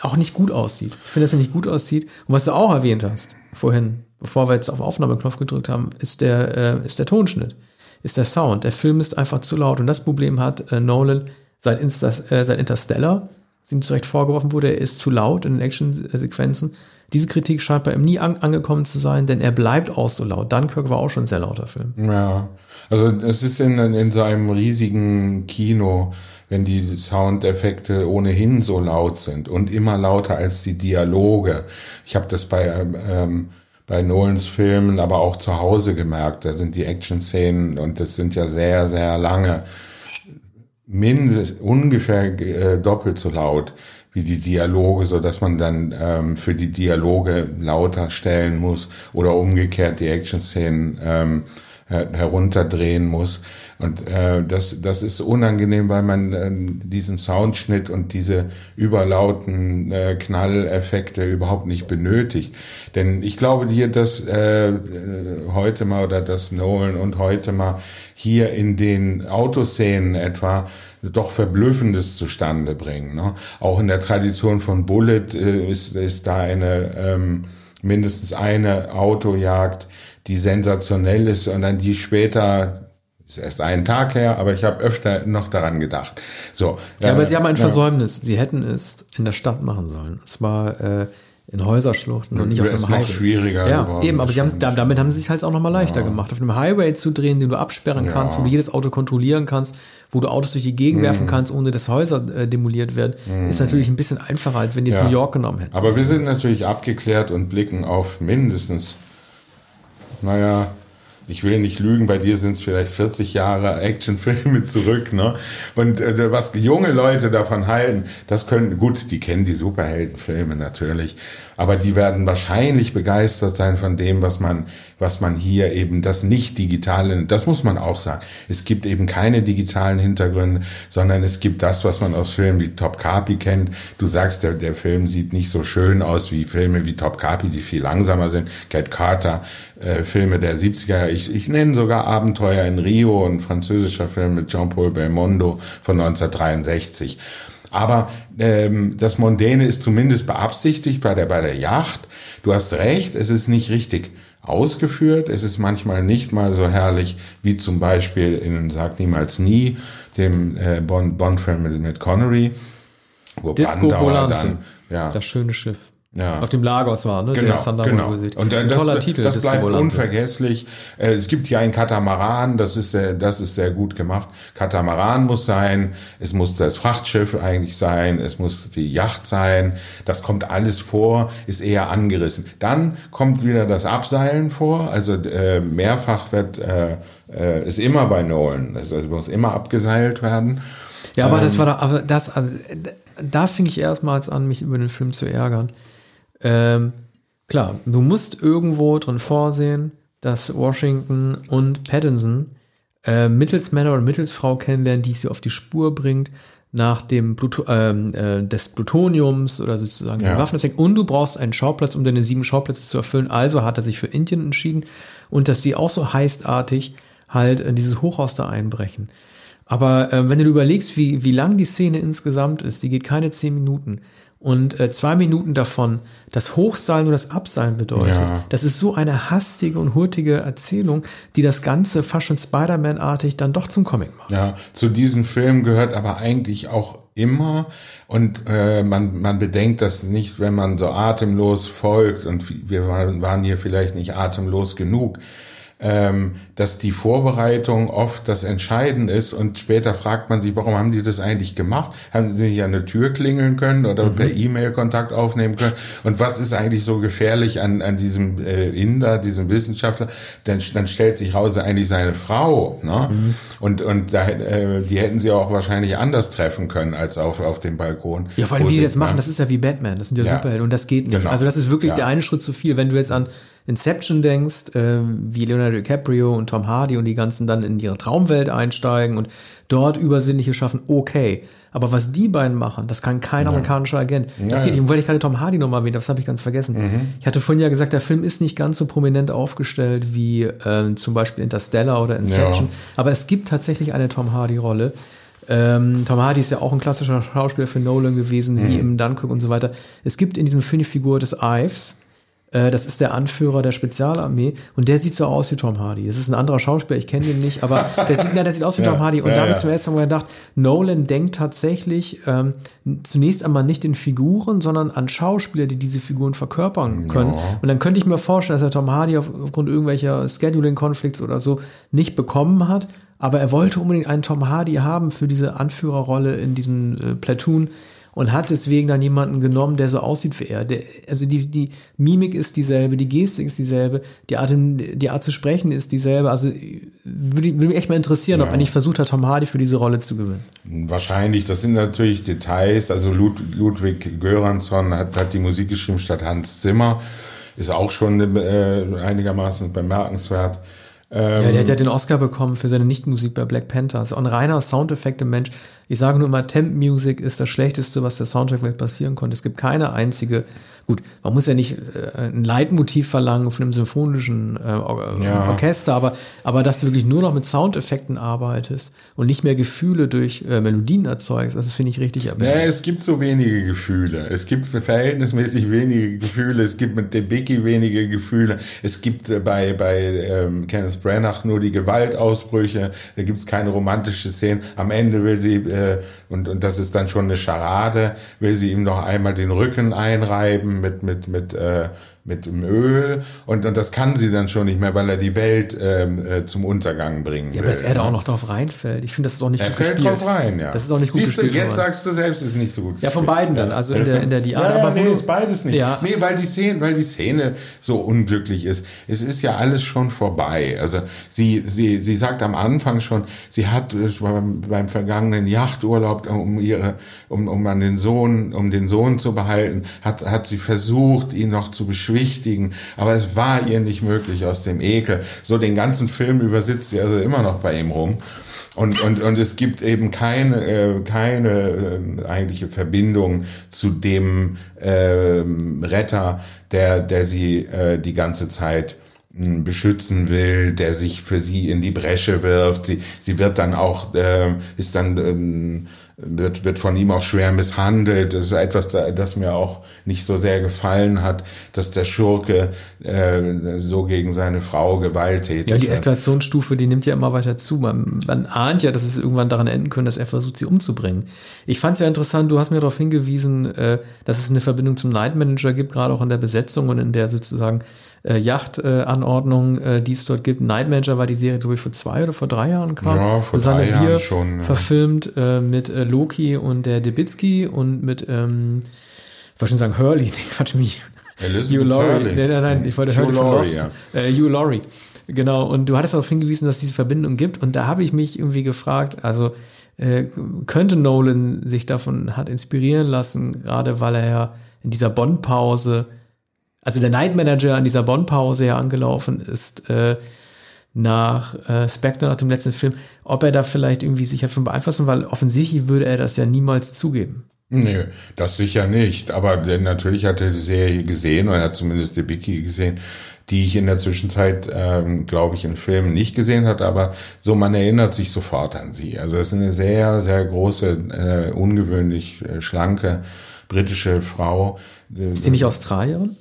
auch nicht gut aussieht. Ich finde, dass er nicht gut aussieht. Und was du auch erwähnt hast, vorhin, bevor wir jetzt auf Aufnahmeknopf gedrückt haben, ist der, äh, ist der Tonschnitt, ist der Sound. Der Film ist einfach zu laut. Und das Problem hat äh, Nolan seit, Insta, äh, seit Interstellar, das ihm zu Recht vorgeworfen wurde, er ist zu laut in den Action-Sequenzen. Diese Kritik scheint bei ihm nie an, angekommen zu sein, denn er bleibt auch so laut. Dunkirk war auch schon ein sehr lauter Film. Ja, also es ist in, in so einem riesigen Kino, wenn die Soundeffekte ohnehin so laut sind und immer lauter als die Dialoge. Ich habe das bei ähm, ähm, bei Nolans Filmen, aber auch zu Hause gemerkt. Da sind die Action-Szenen und das sind ja sehr, sehr lange. Mindest, ungefähr äh, doppelt so laut wie die Dialoge, so dass man dann ähm, für die Dialoge lauter stellen muss oder umgekehrt die Action-Szenen ähm, her herunterdrehen muss. Und äh, das, das ist unangenehm, weil man äh, diesen Soundschnitt und diese überlauten äh, Knalleffekte überhaupt nicht benötigt. Denn ich glaube hier, dass äh, äh, heute mal oder dass Nolan und heute mal hier in den Autoszenen etwa doch Verblüffendes zustande bringen. Ne? Auch in der Tradition von Bullet äh, ist, ist da eine ähm, mindestens eine Autojagd, die sensationell ist und dann die später ist erst einen Tag her, aber ich habe öfter noch daran gedacht. So, Ja, aber äh, sie haben ein ja. Versäumnis. Sie hätten es in der Stadt machen sollen. Und zwar äh, in Häuserschluchten und nicht auf einem es noch Highway. schwieriger Ja, geworden, eben, aber sie haben damit haben sie sich halt auch nochmal leichter gemacht. Auf einem Highway zu drehen, den du absperren kannst, wo du jedes Auto kontrollieren kannst, wo du Autos durch die Gegend Mhm. werfen kannst, ohne dass Häuser äh, demoliert werden, ist natürlich ein bisschen einfacher, als wenn die jetzt Ja. New York genommen hätten. Aber wir sind natürlich abgeklärt und blicken auf mindestens, naja, ich will nicht lügen, bei dir sind es vielleicht 40 Jahre Actionfilme zurück, ne? Und äh, was junge Leute davon halten, das können, gut, die kennen die Superheldenfilme natürlich, aber die werden wahrscheinlich begeistert sein von dem, was man, was man hier eben, das nicht digitale, das muss man auch sagen. Es gibt eben keine digitalen Hintergründe, sondern es gibt das, was man aus Filmen wie Top Carpi kennt. Du sagst, der, der Film sieht nicht so schön aus wie Filme wie Top Carpi, die viel langsamer sind. Cat Carter, äh, Filme der 70er. Ich, ich nenne sogar Abenteuer in Rio, ein französischer Film mit Jean-Paul Belmondo von 1963. Aber ähm, das Mondäne ist zumindest beabsichtigt bei der, bei der Yacht. Du hast recht, es ist nicht richtig ausgeführt. Es ist manchmal nicht mal so herrlich wie zum Beispiel in Sag niemals nie, dem äh, Bond- Bond-Film mit, mit Connery. wo Disco Brandauer Volante. dann, ja, Das schöne Schiff. Ja. Auf dem Lagos war, ne? Genau, genau. Und äh, Ein das, toller Titel, das bleibt unvergesslich. Äh, es gibt ja ein Katamaran, das ist sehr, das ist sehr gut gemacht. Katamaran muss sein, es muss das Frachtschiff eigentlich sein, es muss die Yacht sein. Das kommt alles vor, ist eher angerissen. Dann kommt wieder das Abseilen vor, also äh, mehrfach wird äh, äh, ist immer bei Nolan, also es muss immer abgeseilt werden. Ja, aber Ähm. das war da, aber das, also äh, da fing ich erstmals an, mich über den Film zu ärgern. Ähm, klar, du musst irgendwo drin vorsehen, dass Washington und Pattinson äh, mittels Männer oder mittels Frau kennenlernen, die sie auf die Spur bringt nach dem Pluto ähm, äh, des Plutoniums oder sozusagen Ja. ja. Waffen. Und du brauchst einen Schauplatz, um deine sieben Schauplätze zu erfüllen. Also hat er sich für Indien entschieden und dass sie auch so heistartig halt äh, dieses Hochhaus da einbrechen. Aber äh, wenn du überlegst, wie, wie lang die Szene insgesamt ist, die geht keine zehn Minuten. Und äh, zwei Minuten davon das Hochseilen und das Abseilen bedeutet. Ja. Das ist so eine hastige und hurtige Erzählung, die das Ganze fast schon Spider-Man-artig dann doch zum Comic macht. Ja, zu diesem Film gehört aber eigentlich auch immer und äh, man, man bedenkt das nicht, wenn man so atemlos folgt und wir waren hier vielleicht nicht atemlos genug, ähm, dass die Vorbereitung oft das Entscheidende ist und später fragt man sich, warum haben die das eigentlich gemacht? Haben sie nicht an der Tür klingeln können oder per E-Mail Kontakt aufnehmen können? Und was ist eigentlich so gefährlich an, an diesem äh, Inder, diesem Wissenschaftler? Dann, dann stellt sich raus, eigentlich seine Frau. Ne? Und, und da, äh, die hätten sie auch wahrscheinlich anders treffen können als auf, auf dem Balkon. Ja, vor allem, wie die das machen, das ist ja wie Batman, das sind ja, Ja. Superhelden und das geht nicht. Genau. Also das ist wirklich Ja. der eine Schritt zu viel. Wenn du jetzt an Inception denkst, äh, wie Leonardo DiCaprio und Tom Hardy und die ganzen dann in ihre Traumwelt einsteigen und dort Übersinnliche schaffen, okay. Aber was die beiden machen, das kann kein amerikanischer Agent. Das Ja, geht nicht. Und weil ich gerade Tom Hardy nochmal erwähnt habe, das habe ich ganz vergessen. Ich hatte vorhin ja gesagt, der Film ist nicht ganz so prominent aufgestellt wie ähm, zum Beispiel Interstellar oder Inception. Ja. Aber es gibt tatsächlich eine Tom Hardy-Rolle. Ähm, Tom Hardy ist ja auch ein klassischer Schauspieler für Nolan gewesen, Mhm. wie im Dunkirk und so weiter. Es gibt in diesem Film die Figur des Ives. Äh, das ist der Anführer der Spezialarmee und der sieht so aus wie Tom Hardy. Das ist ein anderer Schauspieler, ich kenne ihn nicht, aber der sieht, na, der sieht aus wie Ja, Tom Hardy. Und ja, da habe ja. ich zum ersten Mal gedacht, Nolan denkt tatsächlich ähm, zunächst einmal nicht in Figuren, sondern an Schauspieler, die diese Figuren verkörpern können. Und dann könnte ich mir vorstellen, dass er Tom Hardy auf- aufgrund irgendwelcher Scheduling-Konflikts oder so nicht bekommen hat. Aber er wollte unbedingt einen Tom Hardy haben für diese Anführerrolle in diesem äh, Platoon und hat deswegen dann jemanden genommen, der so aussieht wie er. Der, also die, die Mimik ist dieselbe, die Gestik ist dieselbe, die Art, die Art zu sprechen ist dieselbe. Also würde, würde mich echt mal interessieren, ob er nicht versucht hat, Tom Hardy für diese Rolle zu gewinnen. Wahrscheinlich, das sind natürlich Details. Also Lud Ludwig Göransson hat, hat die Musik geschrieben statt Hans Zimmer. Ist auch schon äh, einigermaßen bemerkenswert. Ja, der hat ja den Oscar bekommen für seine Nichtmusik bei Black Panther. Ist ein reiner Soundeffekte-Mensch. Ich sage nur immer, Temp Music ist das Schlechteste, was der Soundtrack vielleicht passieren konnte. Es gibt keine einzige, gut, man muss ja nicht äh, ein Leitmotiv verlangen von einem symphonischen äh, Or Ja. Orchester, aber, aber dass du wirklich nur noch mit Soundeffekten arbeitest und nicht mehr Gefühle durch äh, Melodien erzeugst, das finde ich richtig Ja, erbärmlich. es gibt so wenige Gefühle. Es gibt verhältnismäßig wenige Gefühle. Es gibt mit Debicki wenige Gefühle. Es gibt äh, bei, bei ähm, Kenneth Branagh nur die Gewaltausbrüche. Da gibt es keine romantische Szene. Am Ende will sie, äh, und, und das ist dann schon eine Scharade, will sie ihm noch einmal den Rücken einreiben mit, mit, mit, äh, mit dem Öl. Und, und das kann sie dann schon nicht mehr, weil er die Welt ähm, äh, zum Untergang bringen will. Ja, dass er da ne? auch noch drauf reinfällt. Ich finde, das ist auch nicht Er gut fällt gespielt. drauf rein, ja. Das ist auch nicht gut Siehst du, gespielt. jetzt worden. sagst du selbst, ist nicht so gut. Ja, von beiden dann, also in der- in der Diade, Ja, aber nee, du- ist beides nicht. Ja. Nee, weil die Szene, weil die Szene so unglücklich ist. Es ist ja alles schon vorbei. Also sie, sie, sie sagt am Anfang schon, sie hat äh, beim, beim vergangenen Yachturlaub, um ihre, um, um an den Sohn, um den Sohn zu behalten, hat, hat sie versucht, ihn noch zu beschwichtigen. Aber es war ihr nicht möglich aus dem Ekel. So den ganzen Film übersitzt sie also immer noch bei ihm rum. Und, und, und es gibt eben keine, äh, keine äh, eigentliche Verbindung zu dem ähm, Retter, der, der sie äh, die ganze Zeit mh, beschützen will, der sich für sie in die Bresche wirft. Sie, sie wird dann auch, äh, ist dann ähm, wird, wird von ihm auch schwer misshandelt. Das ist etwas, das mir auch nicht so sehr gefallen hat, dass der Schurke äh, so gegen seine Frau gewalttätig Ja, die Eskalationsstufe, die nimmt ja immer weiter zu. Man, man ahnt ja, dass es irgendwann daran enden könnte, dass er versucht, sie umzubringen. Ich fand es ja interessant, du hast mir darauf hingewiesen, äh, dass es eine Verbindung zum Night Manager gibt, gerade auch in der Besetzung und in der sozusagen äh, Yachtanordnung, äh, die es dort gibt. Night Manager war die Serie, glaube ich, vor zwei oder vor drei Jahren kam. Ja, vor drei Jahren schon. Ja. Verfilmt äh, mit äh, Loki und der Debitsky und mit, ähm, ich wollte schon sagen Hurley, Quatsch mich. Hugh Laurie. Nein, nein, nein, ich wollte Hurley von Lost. Ja. Äh, Hugh Laurie. Genau, und du hattest darauf hingewiesen, dass es diese Verbindung gibt. Und da habe ich mich irgendwie gefragt, also äh, könnte Nolan sich davon hat inspirieren lassen, gerade weil er ja in dieser Bond-Pause also der Night Manager an dieser Bond-Pause ja angelaufen ist, äh, nach äh, Spectre, nach dem letzten Film, ob er da vielleicht irgendwie sich davon beeinflussen, weil offensichtlich würde er das ja niemals zugeben. Nö, das sicher nicht. Aber natürlich hat er die Serie gesehen, oder er hat zumindest die Biki gesehen, die ich in der Zwischenzeit, ähm, glaube ich, in Filmen nicht gesehen hat, aber so man erinnert sich sofort an sie. Also es ist eine sehr, sehr große, äh, ungewöhnlich äh, schlanke britische Frau. Ist sie nicht Australierin?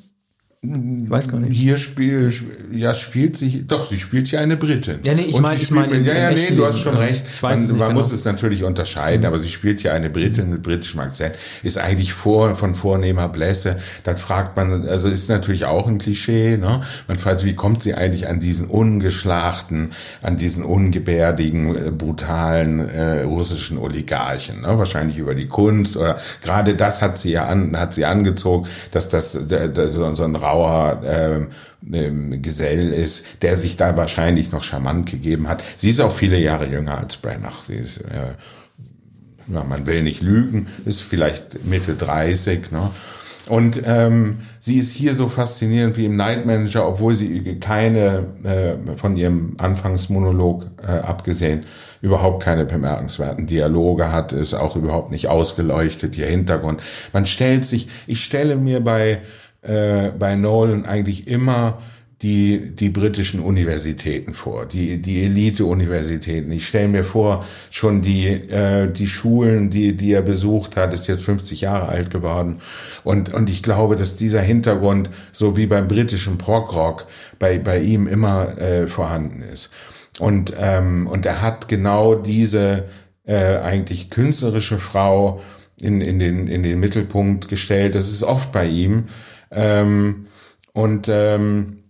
Ich weiß gar nicht. Hier spielt, ja, spielt sich, doch, sie spielt hier eine Britin. Ja, nee, ich meine, ich meine, ja, ja, nee, du hast schon recht. man, man genau. muss es natürlich unterscheiden, mhm. aber sie spielt hier eine Britin mit britischem Akzent, ist eigentlich vor, von vornehmer Blässe. Dann fragt man, also ist natürlich auch ein Klischee, ne? Man fragt, wie kommt sie eigentlich an diesen ungeschlachten, an diesen ungebärdigen, äh, brutalen äh, russischen Oligarchen, ne? Wahrscheinlich über die Kunst oder gerade das hat sie ja an, hat sie angezogen, dass das, das so, so ein grauer ähm, ähm, Gesell ist, der sich da wahrscheinlich noch charmant gegeben hat. Sie ist auch viele Jahre jünger als Branagh. Sie ist, äh, ja, man will nicht lügen, ist vielleicht Mitte 30. Ne? Und ähm, sie ist hier so faszinierend wie im Night Manager, obwohl sie keine, äh, von ihrem Anfangsmonolog äh, abgesehen, überhaupt keine bemerkenswerten Dialoge hat, ist auch überhaupt nicht ausgeleuchtet, ihr Hintergrund. Man stellt sich, ich stelle mir bei äh, bei Nolan eigentlich immer die, die britischen Universitäten vor, die, die Elite-Universitäten. Ich stelle mir vor, schon die, äh, die Schulen, die, die er besucht hat, ist jetzt 50 Jahre alt geworden. Und, und ich glaube, dass dieser Hintergrund, so wie beim britischen Prog-Rock, bei, bei ihm immer äh, vorhanden ist. Und, ähm, und er hat genau diese äh, eigentlich künstlerische Frau in, in, den, in den Mittelpunkt gestellt. Das ist oft bei ihm. Ähm, und ähm,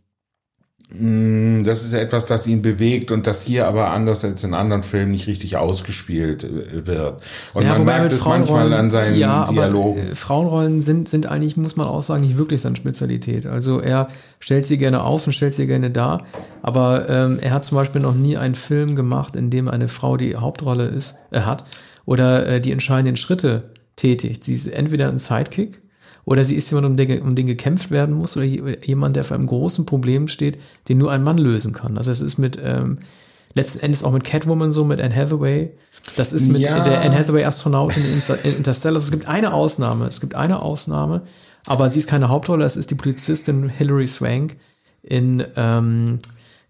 das ist etwas, das ihn bewegt und das hier aber anders als in anderen Filmen nicht richtig ausgespielt äh, wird. Und ja, man merkt es manchmal an seinen ja, Dialogen. Aber, äh, Frauenrollen sind, sind eigentlich, muss man auch sagen, nicht wirklich seine Spezialität. Also er stellt sie gerne aus und stellt sie gerne dar. Aber ähm, er hat zum Beispiel noch nie einen Film gemacht, in dem eine Frau die Hauptrolle ist, äh, hat oder äh, die entscheidenden Schritte tätigt. Sie ist entweder ein Sidekick oder sie ist jemand, um den, um den gekämpft werden muss, oder jemand, der vor einem großen Problem steht, den nur ein Mann lösen kann. Also es ist mit ähm, letzten Endes auch mit Catwoman so, mit Anne Hathaway. Das ist mit ja. der Anne Hathaway Astronautin in Interstellar. Also es gibt eine Ausnahme. Es gibt eine Ausnahme, aber sie ist keine Hauptrolle. Es ist die Polizistin Hilary Swank in ähm,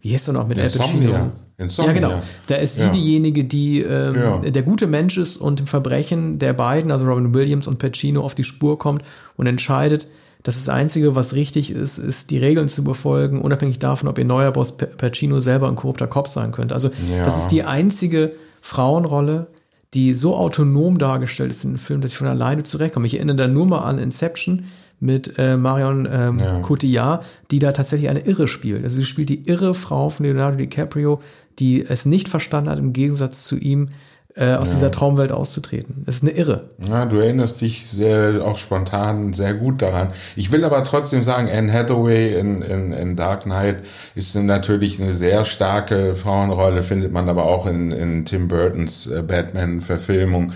wie heißt er noch mit Al Pacino? Ja, genau. Da ist sie ja. diejenige, die ähm, ja. der gute Mensch ist und im Verbrechen der beiden, also Robin Williams und Pacino, auf die Spur kommt und entscheidet, dass das Einzige, was richtig ist, ist, die Regeln zu befolgen, unabhängig davon, ob ihr neuer Boss Pacino selber ein korrupter Kopf sein könnte. Also das ist die einzige Frauenrolle, die so autonom dargestellt ist in dem Film, dass ich von alleine zurechtkomme. Ich erinnere da nur mal an Inception, mit äh, Marion ähm, ja. Cotillard, die da tatsächlich eine Irre spielt. Also sie spielt die irre Frau von Leonardo DiCaprio, die es nicht verstanden hat, im Gegensatz zu ihm äh, aus ja. dieser Traumwelt auszutreten. Es ist eine Irre. Ja, du erinnerst dich sehr, auch spontan sehr gut daran. Ich will aber trotzdem sagen, Anne Hathaway in, in, in Dark Knight ist natürlich eine sehr starke Frauenrolle, findet man aber auch in, in Tim Burtons äh, Batman-Verfilmung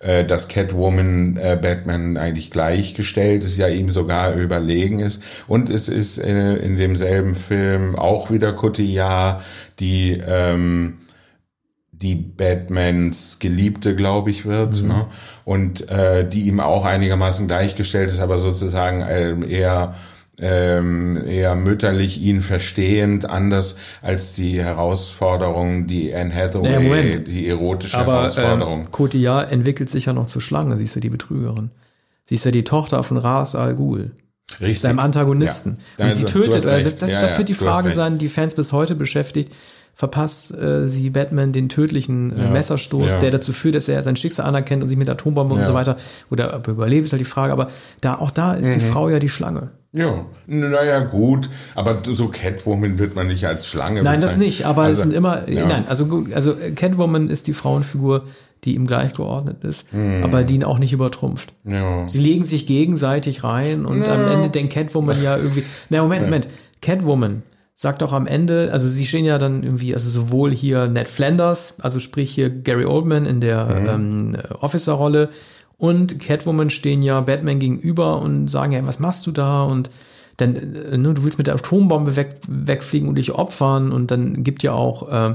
äh, dass Catwoman äh, Batman eigentlich gleichgestellt ist, ja ihm sogar überlegen ist. Und es ist äh, in demselben Film auch wieder Cotillard, die ähm, die Batmans Geliebte, glaube ich, wird, mhm. ne? und äh, die ihm auch einigermaßen gleichgestellt ist, aber sozusagen äh, eher ähm, eher mütterlich ihn verstehend, anders als die Herausforderung, die Anne Hathaway, Naja, die erotische Aber Herausforderung. ähm, Cotillard entwickelt sich ja noch zur Schlange, siehst du, die Betrügerin. Sie ist ja die Tochter von Ras Al Ghul, Richtig. seinem Antagonisten. Ja. Und Also, sie tötet, äh, das, das, Ja, das wird die Frage sein, die Fans bis heute beschäftigt. Verpasst äh, sie Batman den tödlichen äh. Messerstoß, der dazu führt, dass er sein Schicksal anerkennt und sich mit Atombombe und so weiter oder er überlebt, ist halt die Frage. Aber da auch da ist Mhm. die Frau ja die Schlange. Ja, naja, gut. Aber so Catwoman wird man nicht als Schlange Nein, das bezeichnen. nicht, aber es Also, sind immer, ja. nein, also gut, also äh, Catwoman ist die Frauenfigur, die ihm gleichgeordnet ist, Mhm. aber die ihn auch nicht übertrumpft. Ja. Sie legen sich gegenseitig rein und am Ende denkt Catwoman ja irgendwie, na Moment, Moment, Catwoman sagt auch am Ende, also sie stehen ja dann irgendwie, also sowohl hier Ned Flanders, also sprich hier Gary Oldman in der ähm, Officer-Rolle und Catwoman stehen ja Batman gegenüber und sagen ja, was machst du da und dann, äh, ne, du willst mit der Atombombe weg, wegfliegen und dich opfern und dann gibt ja auch ähm,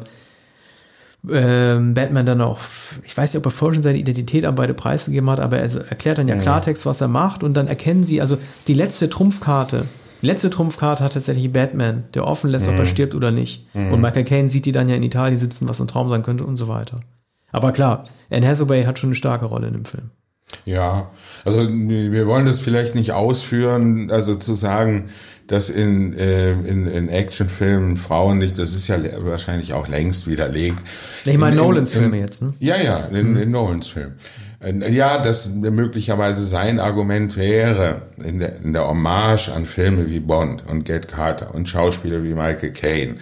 ähm, Batman dann auch, ich weiß nicht, ob er vorher schon seine Identität an beide preisgegeben hat, aber er erklärt dann ja Klartext, was er macht und dann erkennen sie, also die letzte Trumpfkarte, die letzte Trumpfkarte hat tatsächlich Batman, der offen lässt, ob er stirbt oder nicht. Und Michael Caine sieht die dann ja in Italien sitzen, was ein Traum sein könnte und so weiter. Aber klar, Anne Hathaway hat schon eine starke Rolle in dem Film. Ja, also wir wollen das vielleicht nicht ausführen, also zu sagen, dass in, äh, in, in Actionfilmen Frauen nicht, das ist ja wahrscheinlich auch längst widerlegt. Ich meine In- in- Nolans in- Filme jetzt, ne? Ja, ja, in, in Nolans Film. Äh, Ja, dass möglicherweise sein Argument wäre, in der, in der Hommage an Filme wie Bond und Get Carter und Schauspieler wie Michael Caine,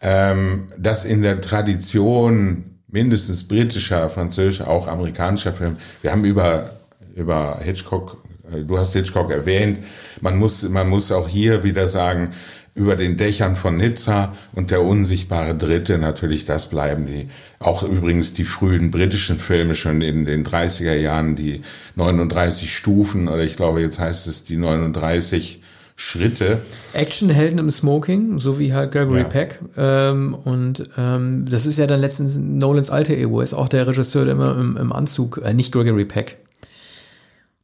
ähm, dass in der Tradition mindestens britischer, französischer, auch amerikanischer Film, wir haben über, über Hitchcock, äh, du hast Hitchcock erwähnt, man muss, man muss auch hier wieder sagen, über den Dächern von Nizza und der unsichtbare Dritte, natürlich das bleiben die, auch übrigens die frühen britischen Filme schon in den 30er Jahren, die 39 Stufen oder ich glaube jetzt heißt es die 39 Schritte. Actionhelden im Smoking, so wie halt Gregory Ja. Peck. Ähm, und ähm, das ist ja dann letztens Nolans alter Ego, ist auch der Regisseur, der immer im, im Anzug, äh, nicht Gregory Peck.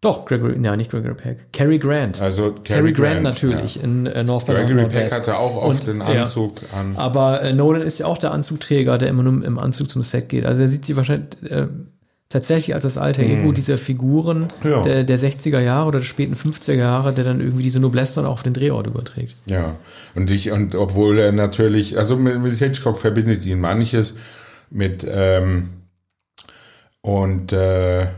Doch, Gregory, ja, nicht Gregory Peck. Cary Grant. Also Cary Cary Grant, Grant, natürlich in äh, North Gregory Peck hatte auch oft den ja. Anzug an. Aber äh, Nolan ist ja auch der Anzugträger, der immer nur im Anzug zum Set geht. Also er sieht sie wahrscheinlich äh, tatsächlich als das alter Ego dieser Figuren. Ja. der, der 60er Jahre oder der späten 50er Jahre, der dann irgendwie diese Noblesse dann auch auf den Drehort überträgt. Ja, und ich, und obwohl er natürlich, also mit, mit Hitchcock verbindet ihn manches mit, ähm, und äh,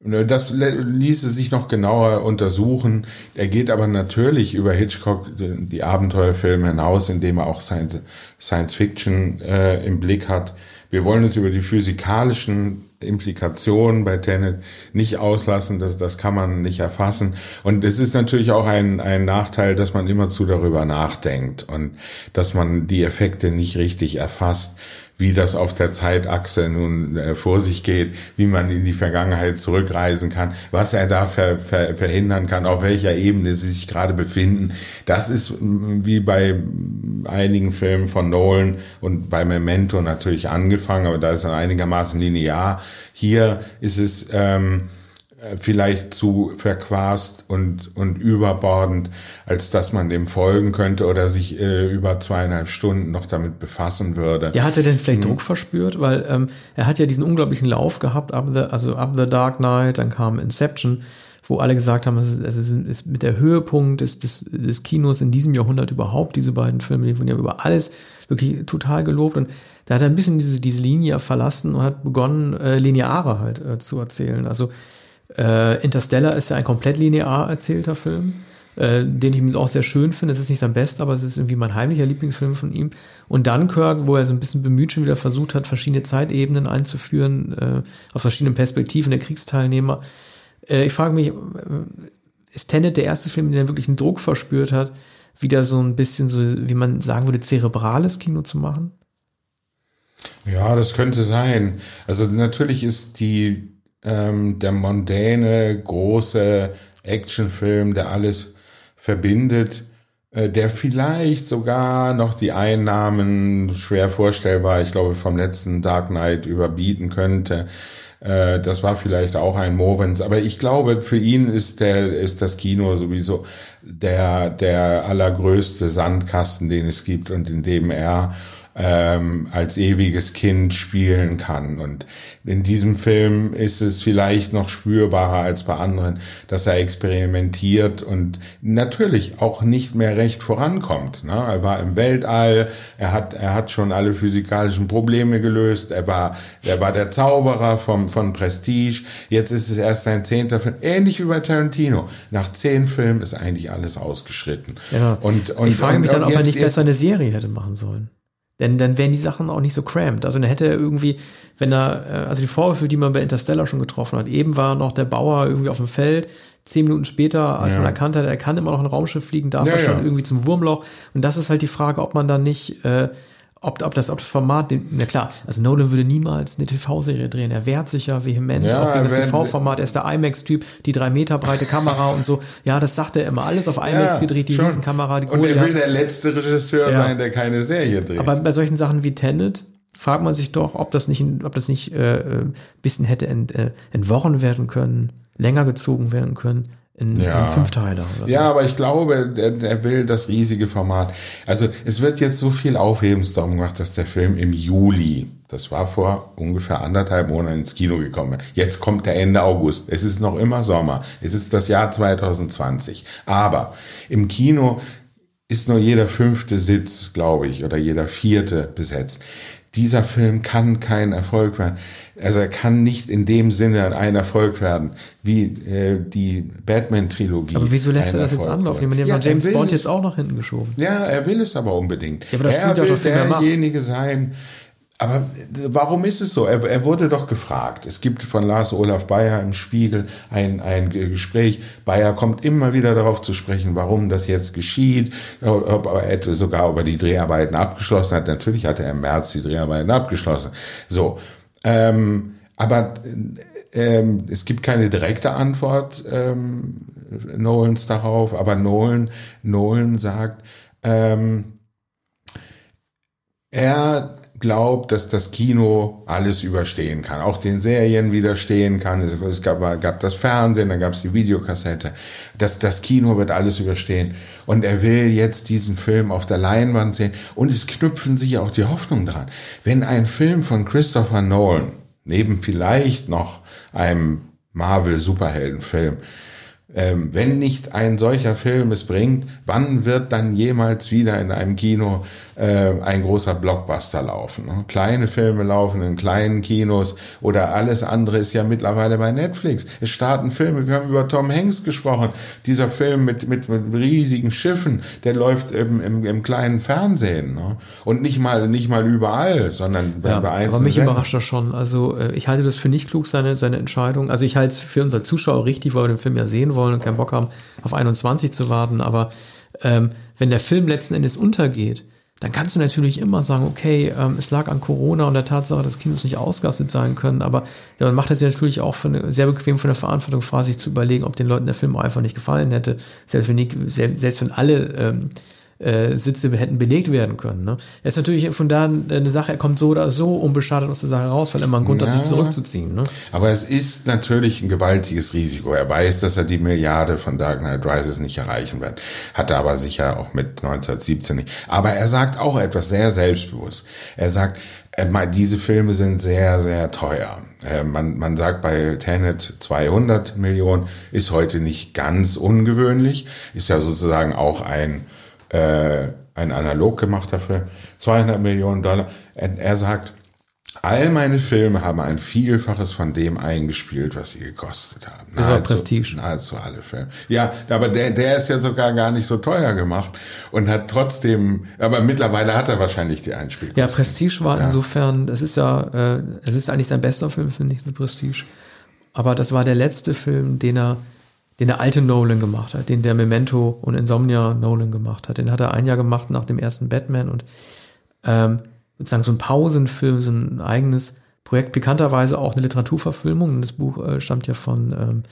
das le- ließe sich noch genauer untersuchen. Er geht aber natürlich über Hitchcock die, die Abenteuerfilme hinaus, indem er auch Science, Science Fiction äh, im Blick hat. Wir wollen uns über die physikalischen Implikationen bei Tenet nicht auslassen, das, das kann man nicht erfassen. Und es ist natürlich auch ein, ein Nachteil, dass man immerzu darüber nachdenkt und dass man die Effekte nicht richtig erfasst, wie das auf der Zeitachse nun äh, vor sich geht, wie man in die Vergangenheit zurückreisen kann, was er da ver, ver, verhindern kann, auf welcher Ebene sie sich gerade befinden. Das ist wie bei einigen Filmen von Nolan und bei Memento natürlich angefangen, aber da ist er einigermaßen linear. Hier ist es ähm, äh, vielleicht zu verquast und, und überbordend, als dass man dem folgen könnte oder sich äh, über zweieinhalb Stunden noch damit befassen würde. Ja, hat er denn vielleicht Mhm. Druck verspürt? Weil ähm, er hat ja diesen unglaublichen Lauf gehabt, ab the, also ab The Dark Knight, dann kam Inception, wo alle gesagt haben, es ist, es ist mit der Höhepunkt des, des, des Kinos in diesem Jahrhundert überhaupt, diese beiden Filme, die wurden ja über alles wirklich total gelobt. Und da hat er ein bisschen diese, diese Linie verlassen und hat begonnen, äh, lineare halt äh, zu erzählen. Also äh, Interstellar ist ja ein komplett linear erzählter Film, äh, den ich auch sehr schön finde. Es ist nicht sein bester, aber es ist irgendwie mein heimlicher Lieblingsfilm von ihm. Und Dunkirk, wo er so ein bisschen bemüht schon wieder versucht hat, verschiedene Zeitebenen einzuführen, äh, aus verschiedenen Perspektiven der Kriegsteilnehmer. Äh, ich frage mich, äh, ist Tenet der erste Film, der wirklich einen Druck verspürt hat, wieder so ein bisschen so, wie man sagen würde, zerebrales Kino zu machen? Ja, das könnte sein. Also natürlich ist die ähm, der mondäne große Actionfilm, der alles verbindet, äh, der vielleicht sogar noch die Einnahmen schwer vorstellbar, ich glaube vom letzten Dark Knight überbieten könnte. Äh, das war vielleicht auch ein Movens, aber ich glaube, für ihn ist der ist das Kino sowieso der der allergrößte Sandkasten, den es gibt und in dem er ähm, als ewiges Kind spielen kann. Und in diesem Film ist es vielleicht noch spürbarer als bei anderen, dass er experimentiert und natürlich auch nicht mehr recht vorankommt. Ne? Er war im Weltall, er hat, er hat schon alle physikalischen Probleme gelöst, er war, er war der Zauberer vom, von Prestige. Jetzt ist es erst sein zehnter Film, ähnlich wie bei Tarantino. Nach zehn Filmen ist eigentlich alles ausgeschritten. Ja. Und, und, ich frage mich und, dann, ob er nicht besser eine Serie hätte machen sollen. Denn dann wären die Sachen auch nicht so cramped. Also dann hätte er irgendwie, wenn er, äh, also die Vorwürfe, die man bei Interstellar schon getroffen hat, eben war noch der Bauer irgendwie auf dem Feld, zehn Minuten später, als ja. man erkannt hat, er kann immer noch ein Raumschiff fliegen, darf ja, er schon ja. irgendwie zum Wurmloch. Und das ist halt die Frage, ob man dann nicht äh, ob, ob, das, ob das Format, na klar, also Nolan würde niemals eine TV-Serie drehen. Er wehrt sich ja vehement, ja, auch gegen das TV-Format. Er ist der IMAX-Typ, die drei Meter breite Kamera und so. Ja, das sagt er immer. Alles auf IMAX ja, gedreht, die Riesenkamera, die Und er will der letzte Regisseur ja. sein, der keine Serie dreht. Aber bei solchen Sachen wie Tenet fragt man sich doch, ob das nicht, ob das nicht äh, ein äh, bisschen hätte ent, äh, entworren werden können, länger gezogen werden können in, ja. in Fünfteiler oder so. Ja, aber ich glaube, der, der will das riesige Format. Also es wird jetzt so viel Aufhebens darum gemacht, dass der Film im Juli, das war vor ungefähr anderthalb Monaten ins Kino gekommen. Jetzt kommt der Ende August. Es ist noch immer Sommer. Es ist das Jahr 2020. Aber im Kino ist nur jeder fünfte Sitz, glaube ich, oder jeder vierte besetzt dieser Film kann kein Erfolg werden. Also er kann nicht in dem Sinne ein Erfolg werden, wie äh, die Batman-Trilogie. Aber wieso lässt er das jetzt anlaufen? Ich meine, ja, James Bond jetzt auch noch hinten geschoben. Ja, er will es aber unbedingt. Ja, aber das er will derjenige sein, aber warum ist es so? Er, er, wurde doch gefragt. Es gibt von Lars Olaf Bayer im Spiegel ein, ein Gespräch. Bayer kommt immer wieder darauf zu sprechen, warum das jetzt geschieht, ob er sogar ob er die Dreharbeiten abgeschlossen hat. Natürlich hatte er im März die Dreharbeiten abgeschlossen. So, ähm, aber ähm, es gibt keine direkte Antwort ähm, Nolans darauf. Aber Nolan, Nolan sagt, ähm, er glaubt, dass das Kino alles überstehen kann, auch den Serien widerstehen kann. Es, gab, gab, das Fernsehen, dann gab es die Videokassette. Das, das Kino wird alles überstehen. Und er will jetzt diesen Film auf der Leinwand sehen. Und es knüpfen sich auch die Hoffnungen dran. Wenn ein Film von Christopher Nolan, neben vielleicht noch einem Marvel-Superheldenfilm, ähm, wenn nicht ein solcher Film es bringt, wann wird dann jemals wieder in einem Kino äh, ein großer Blockbuster laufen. Ne? Kleine Filme laufen in kleinen Kinos oder alles andere ist ja mittlerweile bei Netflix. Es starten Filme, wir haben über Tom Hanks gesprochen, dieser Film mit, mit, mit riesigen Schiffen, der läuft im, im, im kleinen Fernsehen. Ne? Und nicht mal, nicht mal überall, sondern ja, bei einzelnen. Aber mich Sendern. überrascht das schon. Also äh, ich halte das für nicht klug, seine, seine Entscheidung. Also ich halte es für unsere Zuschauer richtig, weil wir den Film ja sehen wollen und keinen Bock haben, auf 21 zu warten. Aber ähm, wenn der Film letzten Endes untergeht, dann kannst du natürlich immer sagen, okay, ähm, es lag an Corona und der Tatsache, dass Kinos nicht ausgelastet sein können, aber ja, man macht das ja natürlich auch eine, sehr bequem von der Verantwortung frei, sich zu überlegen, ob den Leuten der Film einfach nicht gefallen hätte. Selbst wenn, nicht, selbst wenn alle ähm, äh, Sitze hätten belegt werden können. Ne? Er ist natürlich von da eine Sache, er kommt so oder so unbeschadet aus der Sache raus, weil er immer einen Grund hat, sich zurückzuziehen. Ne? Aber es ist natürlich ein gewaltiges Risiko. Er weiß, dass er die Milliarde von Dark Knight Rises nicht erreichen wird. Hat er aber sicher auch mit 1917 nicht. Aber er sagt auch etwas sehr selbstbewusst. Er sagt, diese Filme sind sehr, sehr teuer. Äh, man, man sagt bei Tenet 200 Millionen, ist heute nicht ganz ungewöhnlich, ist ja sozusagen auch ein äh, ein analog gemachter Film, 200 Millionen Dollar. Er, er sagt, all meine Filme haben ein Vielfaches von dem eingespielt, was sie gekostet haben. Das ist Prestige. Nahezu alle Filme. Ja, aber der, der ist ja sogar gar nicht so teuer gemacht und hat trotzdem, aber mittlerweile hat er wahrscheinlich die Einspielkosten. Ja, Prestige war ja. insofern, das ist ja, äh, es ist eigentlich sein bester Film, finde ich, The Prestige. Aber das war der letzte Film, den er den der alte Nolan gemacht hat, den der Memento und Insomnia Nolan gemacht hat. Den hat er ein Jahr gemacht nach dem ersten Batman und ähm, sozusagen so ein Pausenfilm, so ein eigenes Projekt, bekannterweise auch eine Literaturverfilmung. Und das Buch äh, stammt ja von, ähm,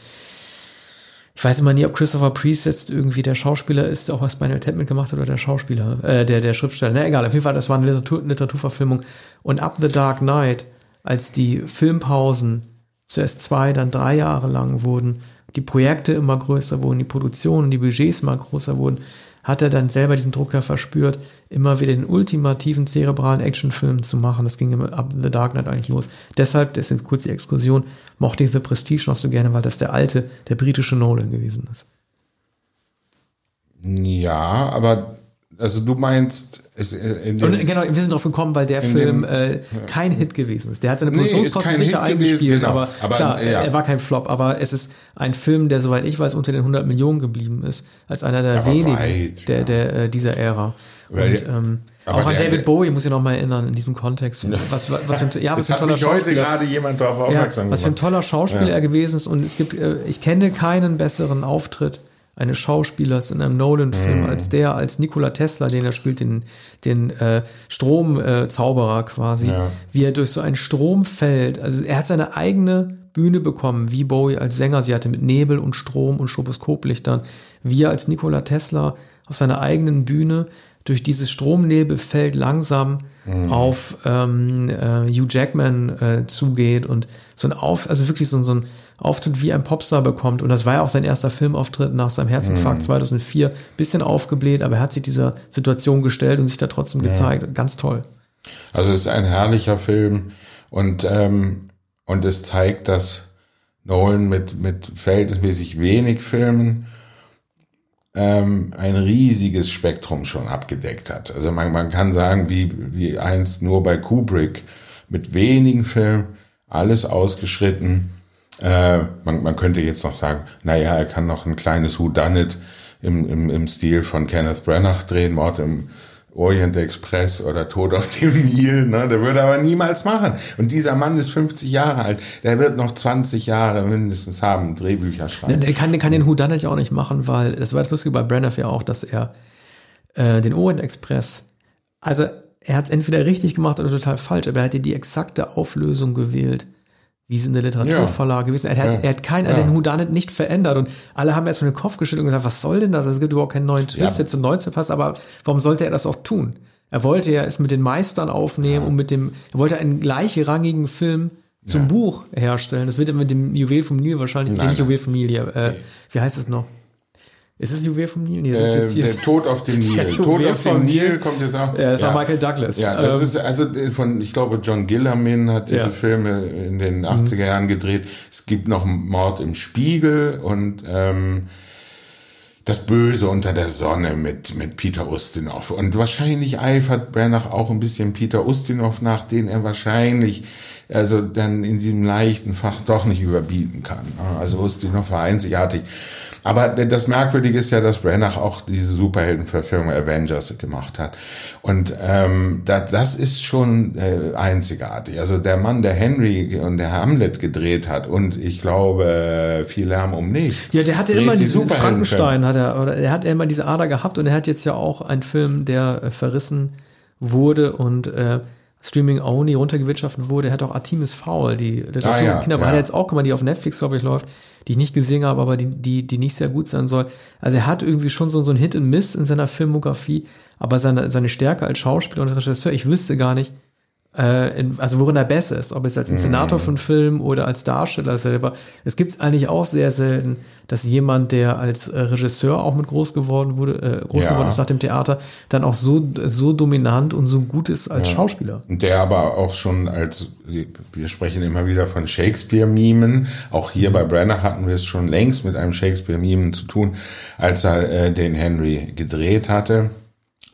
ich weiß immer nie, ob Christopher Priest jetzt irgendwie der Schauspieler ist, auch was Spinal Tap mitgemacht hat oder der Schauspieler, äh, der, der Schriftsteller. Na egal, auf jeden Fall, das war eine Literatur, Literaturverfilmung. Und Up the Dark Knight, als die Filmpausen zuerst zwei, dann drei Jahre lang wurden, die Projekte immer größer wurden, die Produktionen, die Budgets immer größer wurden, hat er dann selber diesen Drucker verspürt, immer wieder den ultimativen zerebralen Actionfilm zu machen. Das ging immer ab The Dark Knight eigentlich los. Deshalb, das ist kurz die Exkursion, mochte ich The Prestige noch so gerne, weil das der alte, der britische Nolan gewesen ist. Ja, aber also du meinst, es, äh, und genau, wir sind darauf gekommen, weil der Film dem, äh, kein Hit gewesen ist. Der hat seine Produktionskosten nee, sicher Hit eingespielt, genau. aber, aber, klar, ja. er war kein Flop. Aber es ist ein Film, der, soweit ich weiß, unter den 100 Millionen geblieben ist, als einer der, der wenigen weit, der, der, äh, dieser Ära. Weil, und, ähm, auch an David Bowie muss ich noch mal erinnern in diesem Kontext. Was, was, für ein, ja, was für ein toller Schauspieler. heute gerade jemand darauf aufmerksam ja, Was für ein toller Schauspieler er gewesen ist. Und es gibt, äh, ich kenne keinen besseren Auftritt eines Schauspielers in einem Nolan-Film mm. als der, als Nikola Tesla, den er spielt, den, den äh, Stromzauberer äh, quasi, ja. wie er durch so einen Strom fällt. Also er hat seine eigene Bühne bekommen, wie Bowie als Sänger sie hatte, mit Nebel und Strom und Stroboskoplichtern, wie er als Nikola Tesla auf seiner eigenen Bühne durch dieses Stromnebelfeld langsam mm. auf ähm, äh, Hugh Jackman äh, zugeht und so ein Auf, also wirklich so, so ein Auftritt wie ein Popstar bekommt. Und das war ja auch sein erster Filmauftritt nach seinem Herzinfarkt mhm. 2004. Bisschen aufgebläht, aber er hat sich dieser Situation gestellt und sich da trotzdem ja. gezeigt. Ganz toll. Also es ist ein herrlicher Film und, ähm, und es zeigt, dass Nolan mit, mit verhältnismäßig wenig Filmen ähm, ein riesiges Spektrum schon abgedeckt hat. Also man, man kann sagen, wie, wie einst nur bei Kubrick mit wenigen Filmen alles ausgeschritten äh, man, man könnte jetzt noch sagen, naja, er kann noch ein kleines Who Done It im, im, im Stil von Kenneth Branagh drehen, Mord im Orient Express oder Tod auf dem Nil, ne? Der würde aber niemals machen. Und dieser Mann ist 50 Jahre alt. Der wird noch 20 Jahre mindestens haben, Drehbücher schreiben. Der kann, der kann den Who It ja auch nicht machen, weil das war das Lustige bei Branagh ja auch, dass er äh, den Orient Express, also er hat es entweder richtig gemacht oder total falsch, aber er hat ja die exakte Auflösung gewählt wie es in der Literaturverlage ja. gewesen. Er hat, ja. er hat keinen, ja. den Houdanet nicht verändert und alle haben erstmal den Kopf geschüttelt und gesagt, was soll denn das? Es gibt überhaupt keinen neuen Twist, der zum 19 passt, aber warum sollte er das auch tun? Er wollte ja es mit den Meistern aufnehmen und mit dem, er wollte einen gleichrangigen Film zum Buch herstellen. Das wird er mit dem Juwel vom Nil wahrscheinlich, Nein. nicht Juwel vom Nil hier, äh, wie heißt es noch? Ist es Juwel vom Nil? Nee, das ist jetzt hier. Der Tod auf dem Nil. Tod auf dem Nil kommt jetzt auch. Ja, das ja. war Michael Douglas. Ja, das ähm, ist also von, ich glaube, John Gillerman hat diese ja. Filme in den 80er mhm. Jahren gedreht. Es gibt noch Mord im Spiegel und ähm, das Böse unter der Sonne mit, mit Peter Ustinov. Und wahrscheinlich eifert Branagh auch ein bisschen Peter Ustinov nach, den er wahrscheinlich also dann in diesem leichten Fach doch nicht überbieten kann. Also Ustinov war einzigartig. Aber das Merkwürdige ist ja, dass Branagh auch diese Superheldenverfilmung Avengers gemacht hat. Und ähm, das, das ist schon äh, einzigartig. Also der Mann, der Henry und der Hamlet gedreht hat und ich glaube viel Lärm um nichts. Ja, der hatte immer diesen Frankenstein, hat er, oder er hat immer diese Ader gehabt und er hat jetzt ja auch einen Film, der äh, verrissen wurde und äh, Streaming Only runtergewirtschaftet wurde. Er hat auch Artemis Fowl, die Literatur ah, ja, Kinder, ja. hat jetzt auch gemacht, die auf Netflix, glaube ich, läuft, die ich nicht gesehen habe, aber die, die, die nicht sehr gut sein soll. Also er hat irgendwie schon so, so ein Hit and Miss in seiner Filmografie, aber seine, seine Stärke als Schauspieler und Regisseur, ich wüsste gar nicht, in, also worin er besser ist, ob es als Inszenator von Film oder als Darsteller selber. Es gibt eigentlich auch sehr selten, dass jemand, der als äh, Regisseur auch mit groß geworden wurde, äh, groß ja. geworden ist nach dem Theater, dann auch so, so dominant und so gut ist als ja. Schauspieler. Der aber auch schon als, wir sprechen immer wieder von Shakespeare-Mimen, auch hier bei Brenner hatten wir es schon längst mit einem Shakespeare-Mimen zu tun, als er äh, den Henry gedreht hatte.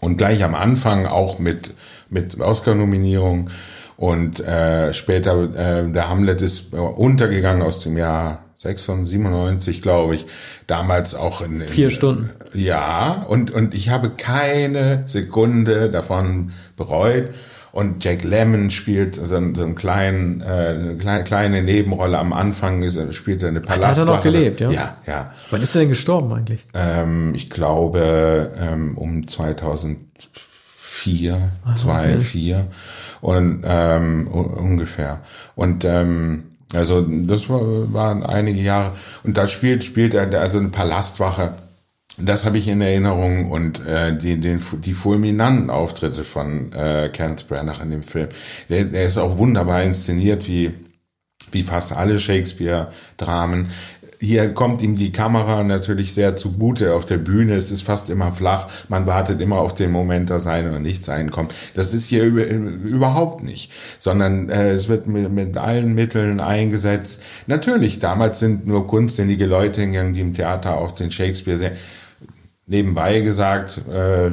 Und gleich am Anfang auch mit mit Oscar-Nominierung. Und äh, später, äh, der Hamlet ist untergegangen aus dem Jahr 96, glaube ich. Damals auch in, in vier Stunden. Ja, und und ich habe keine Sekunde davon bereut. Und Jack Lemmon spielt so, einen, so einen kleinen, äh, eine kleine, kleine Nebenrolle am Anfang, ist, spielt er eine. Ach, hat er noch gelebt, ja? Ja, ja. Wann ist er denn gestorben eigentlich? Ähm, ich glaube ähm, um 2000 vier, ah, zwei, okay. vier und ähm, ungefähr. Und ähm, also das war, waren einige Jahre. Und da spielt spielt er also eine Palastwache. Das habe ich in Erinnerung und äh, die, den, die fulminanten Auftritte von äh, Kenneth Branagh in dem Film. Der, der ist auch wunderbar inszeniert, wie wie fast alle Shakespeare-Dramen. Hier kommt ihm die Kamera natürlich sehr zugute auf der Bühne. Es ist fast immer flach. Man wartet immer auf den Moment, dass sein oder nicht sein kommt. Das ist hier über, überhaupt nicht, sondern äh, es wird mit, mit allen Mitteln eingesetzt. Natürlich, damals sind nur kunstsinnige Leute hingegangen, die im Theater auch den Shakespeare sehr nebenbei gesagt, äh,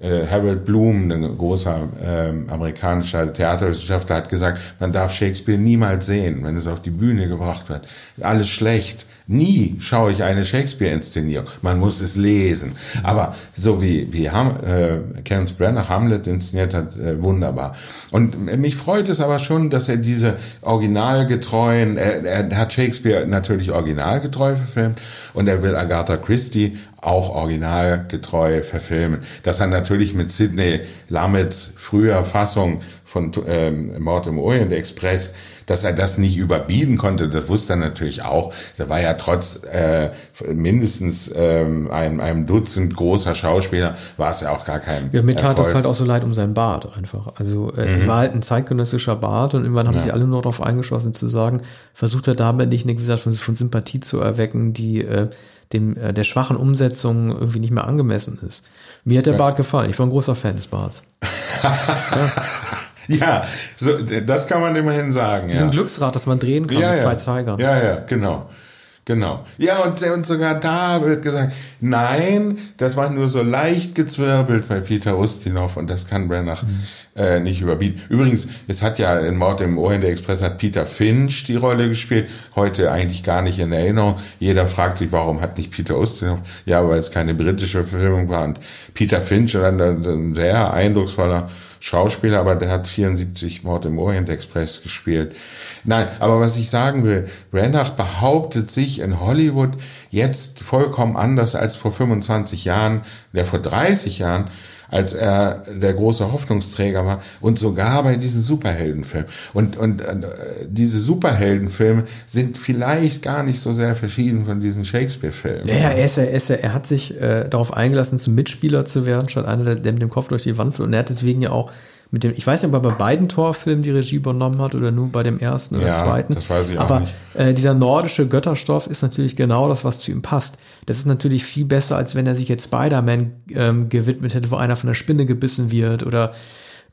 äh, Harold Bloom, ein großer äh, amerikanischer Theaterwissenschaftler, hat gesagt, man darf Shakespeare niemals sehen, wenn es auf die Bühne gebracht wird. Alles schlecht. Nie schaue ich eine Shakespeare-Inszenierung. Man muss es lesen. Aber so wie, wie Ham, äh, Kenneth Branagh Hamlet inszeniert hat, äh, wunderbar. Und mich freut es aber schon, dass er diese originalgetreuen, er, er hat Shakespeare natürlich originalgetreu verfilmt und er will Agatha Christie auch originalgetreu verfilmen. Dass er natürlich mit Sidney Lamets früher Fassung von ähm, Mord im Orient Express dass er das nicht überbieten konnte, das wusste er natürlich auch. Da war ja trotz äh, mindestens ähm, einem, einem Dutzend großer Schauspieler, war es ja auch gar kein Ja, mir tat es halt auch so leid um sein Bart einfach. Also äh, es mhm. war halt ein zeitgenössischer Bart und irgendwann haben ja. sich alle nur darauf eingeschlossen zu sagen, versucht er damit nicht eine gewisse von, von Sympathie zu erwecken, die äh, dem, äh, der schwachen Umsetzung irgendwie nicht mehr angemessen ist. Mir hat der ja. Bart gefallen. Ich war ein großer Fan des Barts. ja. Ja, so, das kann man immerhin sagen. Wie ja. ein Glücksrad, das man drehen kann ja, mit zwei Zeigern. Ja, ja, genau. Genau. Ja, und, und sogar da wird gesagt, nein, das war nur so leicht gezwirbelt bei Peter Ustinov und das kann Branagh mhm. äh, nicht überbieten. Übrigens, es hat ja in Mord im Orient Express hat Peter Finch die Rolle gespielt, heute eigentlich gar nicht in Erinnerung. Jeder fragt sich, warum hat nicht Peter Ustinov? Ja, weil es keine britische Verfilmung war und Peter Finch, ein sehr eindrucksvoller Schauspieler, aber der hat 74 Mord im Orient Express gespielt. Nein, aber was ich sagen will, Branagh behauptet sich in Hollywood jetzt vollkommen anders als vor 25 Jahren, der vor 30 Jahren, als er der große Hoffnungsträger war und sogar bei diesen Superheldenfilmen. Und, und äh, diese Superheldenfilme sind vielleicht gar nicht so sehr verschieden von diesen Shakespeare-Filmen. Ja, er, ist, er, ist, er hat sich äh, darauf eingelassen, zum Mitspieler zu werden, statt einer, der, mit dem Kopf durch die Wand fällt. Und er hat deswegen ja auch mit dem, ich weiß nicht, ob er bei beiden Torfilmen die Regie übernommen hat oder nur bei dem ersten oder ja, zweiten. Das weiß ich Aber auch nicht. Äh, dieser nordische Götterstoff ist natürlich genau das, was zu ihm passt. Das ist natürlich viel besser, als wenn er sich jetzt Spider-Man ähm, gewidmet hätte, wo einer von der Spinne gebissen wird oder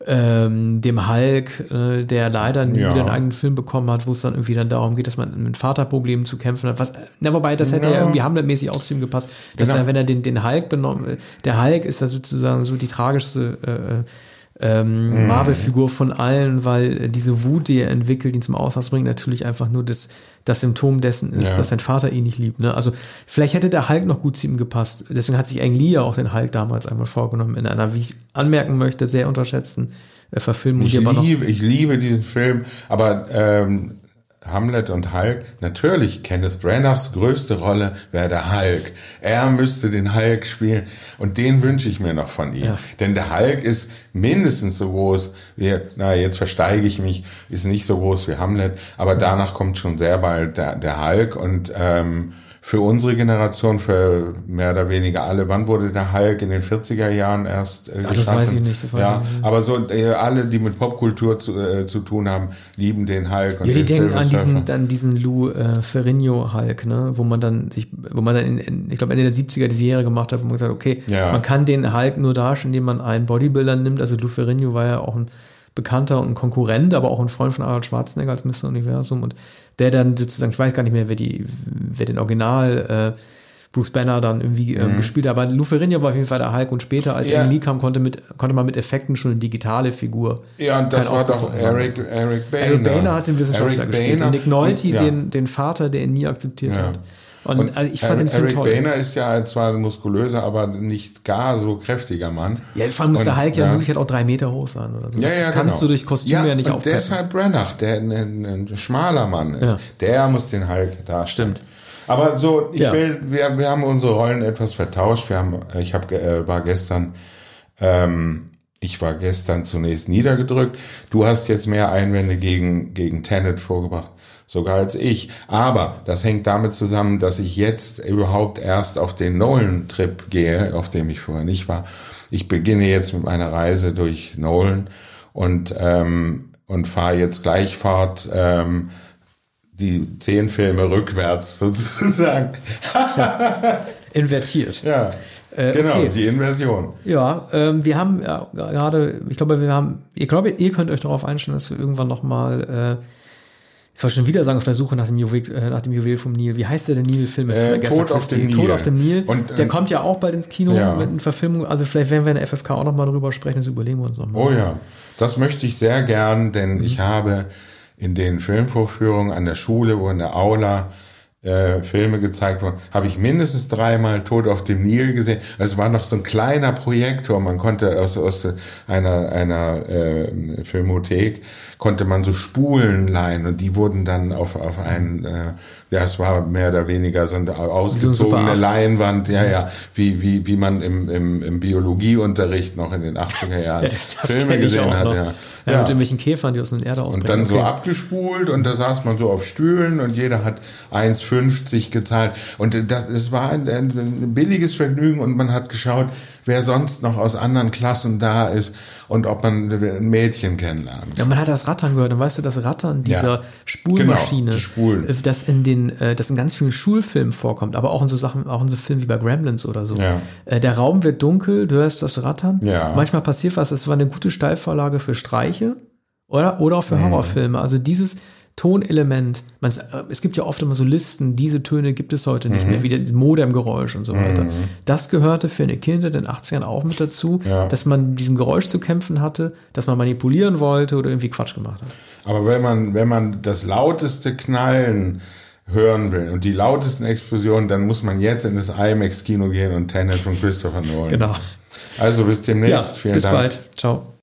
ähm, dem Hulk, äh, der leider nie ja. wieder einen eigenen Film bekommen hat, wo es dann irgendwie dann darum geht, dass man mit Vaterproblemen zu kämpfen hat. Was, na, wobei, das hätte ja, ja irgendwie Hamlet-mäßig auch zu ihm gepasst. Dass genau. er, wenn er den, den Hulk benommen, der Hulk ist ja sozusagen so die tragischste äh, ähm, mhm. Marvel-Figur von allen, weil diese Wut, die er entwickelt, ihn zum Ausdruck bringt, natürlich einfach nur das, das Symptom dessen ist, ja. dass sein Vater ihn nicht liebt. Ne? Also vielleicht hätte der Hulk noch gut zu ihm gepasst. Deswegen hat sich Ang Lee ja auch den Hulk damals einmal vorgenommen, in einer, wie ich anmerken möchte, sehr unterschätzten äh, Verfilmung. Ich liebe, ich liebe diesen Film, aber ähm, Hamlet und Hulk, natürlich Kenneth Branaghs größte Rolle wäre der Hulk. Er müsste den Hulk spielen und den wünsche ich mir noch von ihm. Ja. Denn der Hulk ist mindestens so groß wie, na jetzt versteige ich mich, ist nicht so groß wie Hamlet, aber danach kommt schon sehr bald der, der Hulk und ähm, für unsere Generation, für mehr oder weniger alle. Wann wurde der Hulk in den 40er Jahren erst äh, Ach, Das weiß ich nicht. Das weiß ja, ich nicht. aber so äh, alle, die mit Popkultur zu, äh, zu tun haben, lieben den Hulk. Und ja, die denken an diesen, an diesen Lou äh, Ferrigno Hulk, ne, wo man dann sich, wo man dann, in, in, ich glaube Ende der 70er die Serie gemacht hat, wo man gesagt hat, okay, ja. man kann den Hulk nur darstellen, indem man einen Bodybuilder nimmt. Also Lou Ferrigno war ja auch ein Bekannter und ein Konkurrent, aber auch ein Freund von Arnold Schwarzenegger als Mr. Universum und der dann sozusagen, ich weiß gar nicht mehr, wer die, wer den Original äh, Bruce Banner dann irgendwie mhm. gespielt hat. Aber Lou Ferrigno war auf jeden Fall der Hulk und später, als ja. er in Lee kam, konnte, mit, konnte man mit Effekten schon eine digitale Figur. Ja, und das war doch Eric, Eric Boehner. Eric Boehner hat den Wissenschaftler Eric gespielt. Boehner. Und Nick Nolte, ja. den, den Vater, der ihn nie akzeptiert ja. hat. Und, und also ich fand Eric, den Film Eric toll. Boehner ist ja zwar ein muskulöser, aber nicht gar so kräftiger Mann. Ja, vor allem muss der Hulk ja, wirklich halt auch drei Meter hoch sein oder so. Ja, das, ja, das kannst genau. du durch Kostüm ja, ja nicht und deshalb Branagh, der ein, ein, ein schmaler Mann ist, ja. der muss den Hulk darstellen. Stimmt. Aber so, ich ja. will, wir, wir haben unsere Rollen etwas vertauscht. Wir haben, ich hab, äh, war gestern, ähm, ich war gestern zunächst niedergedrückt. Du hast jetzt mehr Einwände gegen, gegen Tenet vorgebracht sogar als ich. Aber das hängt damit zusammen, dass ich jetzt überhaupt erst auf den Nolan-Trip gehe, auf dem ich vorher nicht war. Ich beginne jetzt mit meiner Reise durch Nolan und ähm, und fahre jetzt gleich fort ähm, die zehn Filme rückwärts sozusagen. Invertiert. Ja. Äh, genau, okay. die Inversion. Ja, ähm, wir haben ja, gerade, ich glaube, wir haben, ich glaube, ihr könnt euch darauf einstellen, dass wir irgendwann nochmal, äh, ich soll schon wieder sagen, auf der Suche nach dem Juwel, äh, nach dem Juwel vom Nil. Wie heißt der, der Nil-Film? Äh, Tod auf dem Tod Nil. auf dem Nil. Und, der ähm, kommt ja auch bald ins Kino Ja. mit einer Verfilmung. Also vielleicht werden wir in der FFK auch nochmal drüber sprechen, das überlegen wir uns nochmal. Oh ja, das möchte ich sehr gern, denn ich habe in den Filmvorführungen an der Schule, wo in der Aula äh, Filme gezeigt wurden, habe ich mindestens dreimal Tod auf dem Nil gesehen. Also Es war noch so ein kleiner Projektor, man konnte aus, aus einer, einer äh, Filmothek, konnte man so Spulen leihen und die wurden dann auf, auf einen, äh, ja, es war mehr oder weniger so eine ausgezogene acht. Leinwand, ja, ja, wie, wie, wie man im, im, im Biologieunterricht noch in den 80er Jahren Ja, das, das Filme gesehen hat, noch. ja. Ja, Ja. Mit irgendwelchen Käfern, die aus der Erde ausbrechen. Und dann so Okay. abgespult und da saß man so auf Stühlen und jeder hat 1,50 gezahlt. Und das, es war ein, ein billiges Vergnügen und man hat geschaut, wer sonst noch aus anderen Klassen da ist und ob man ein Mädchen kennenlernt. Ja, man hat das Rattern gehört. Und weißt du, das Rattern dieser Ja. Spulmaschine, Genau, die Spulen. äh, das in den, äh, das in ganz vielen Schulfilmen vorkommt, aber auch in so Sachen, auch in so Filmen wie bei Gremlins oder so. Ja. Äh, Der Raum wird dunkel, du hörst das Rattern. Ja. Manchmal passiert was. Es war eine gute Steilvorlage für Streiche oder, oder auch Mhm. für Horrorfilme. Also dieses Tonelement, man, es gibt ja oft immer so Listen, diese Töne gibt es heute Mhm. nicht mehr, wie das Modemgeräusch und so weiter. Das gehörte für eine Kindheit in den 80ern auch mit dazu, Ja. dass man mit diesem Geräusch zu kämpfen hatte, dass man manipulieren wollte oder irgendwie Quatsch gemacht hat. Aber wenn man, wenn man das lauteste Knallen hören will und die lautesten Explosionen, dann muss man jetzt in das IMAX-Kino gehen und Tenet von Christopher Nolan. Genau. Also bis Ja, demnächst. Vielen bis Dank. bald. Ciao.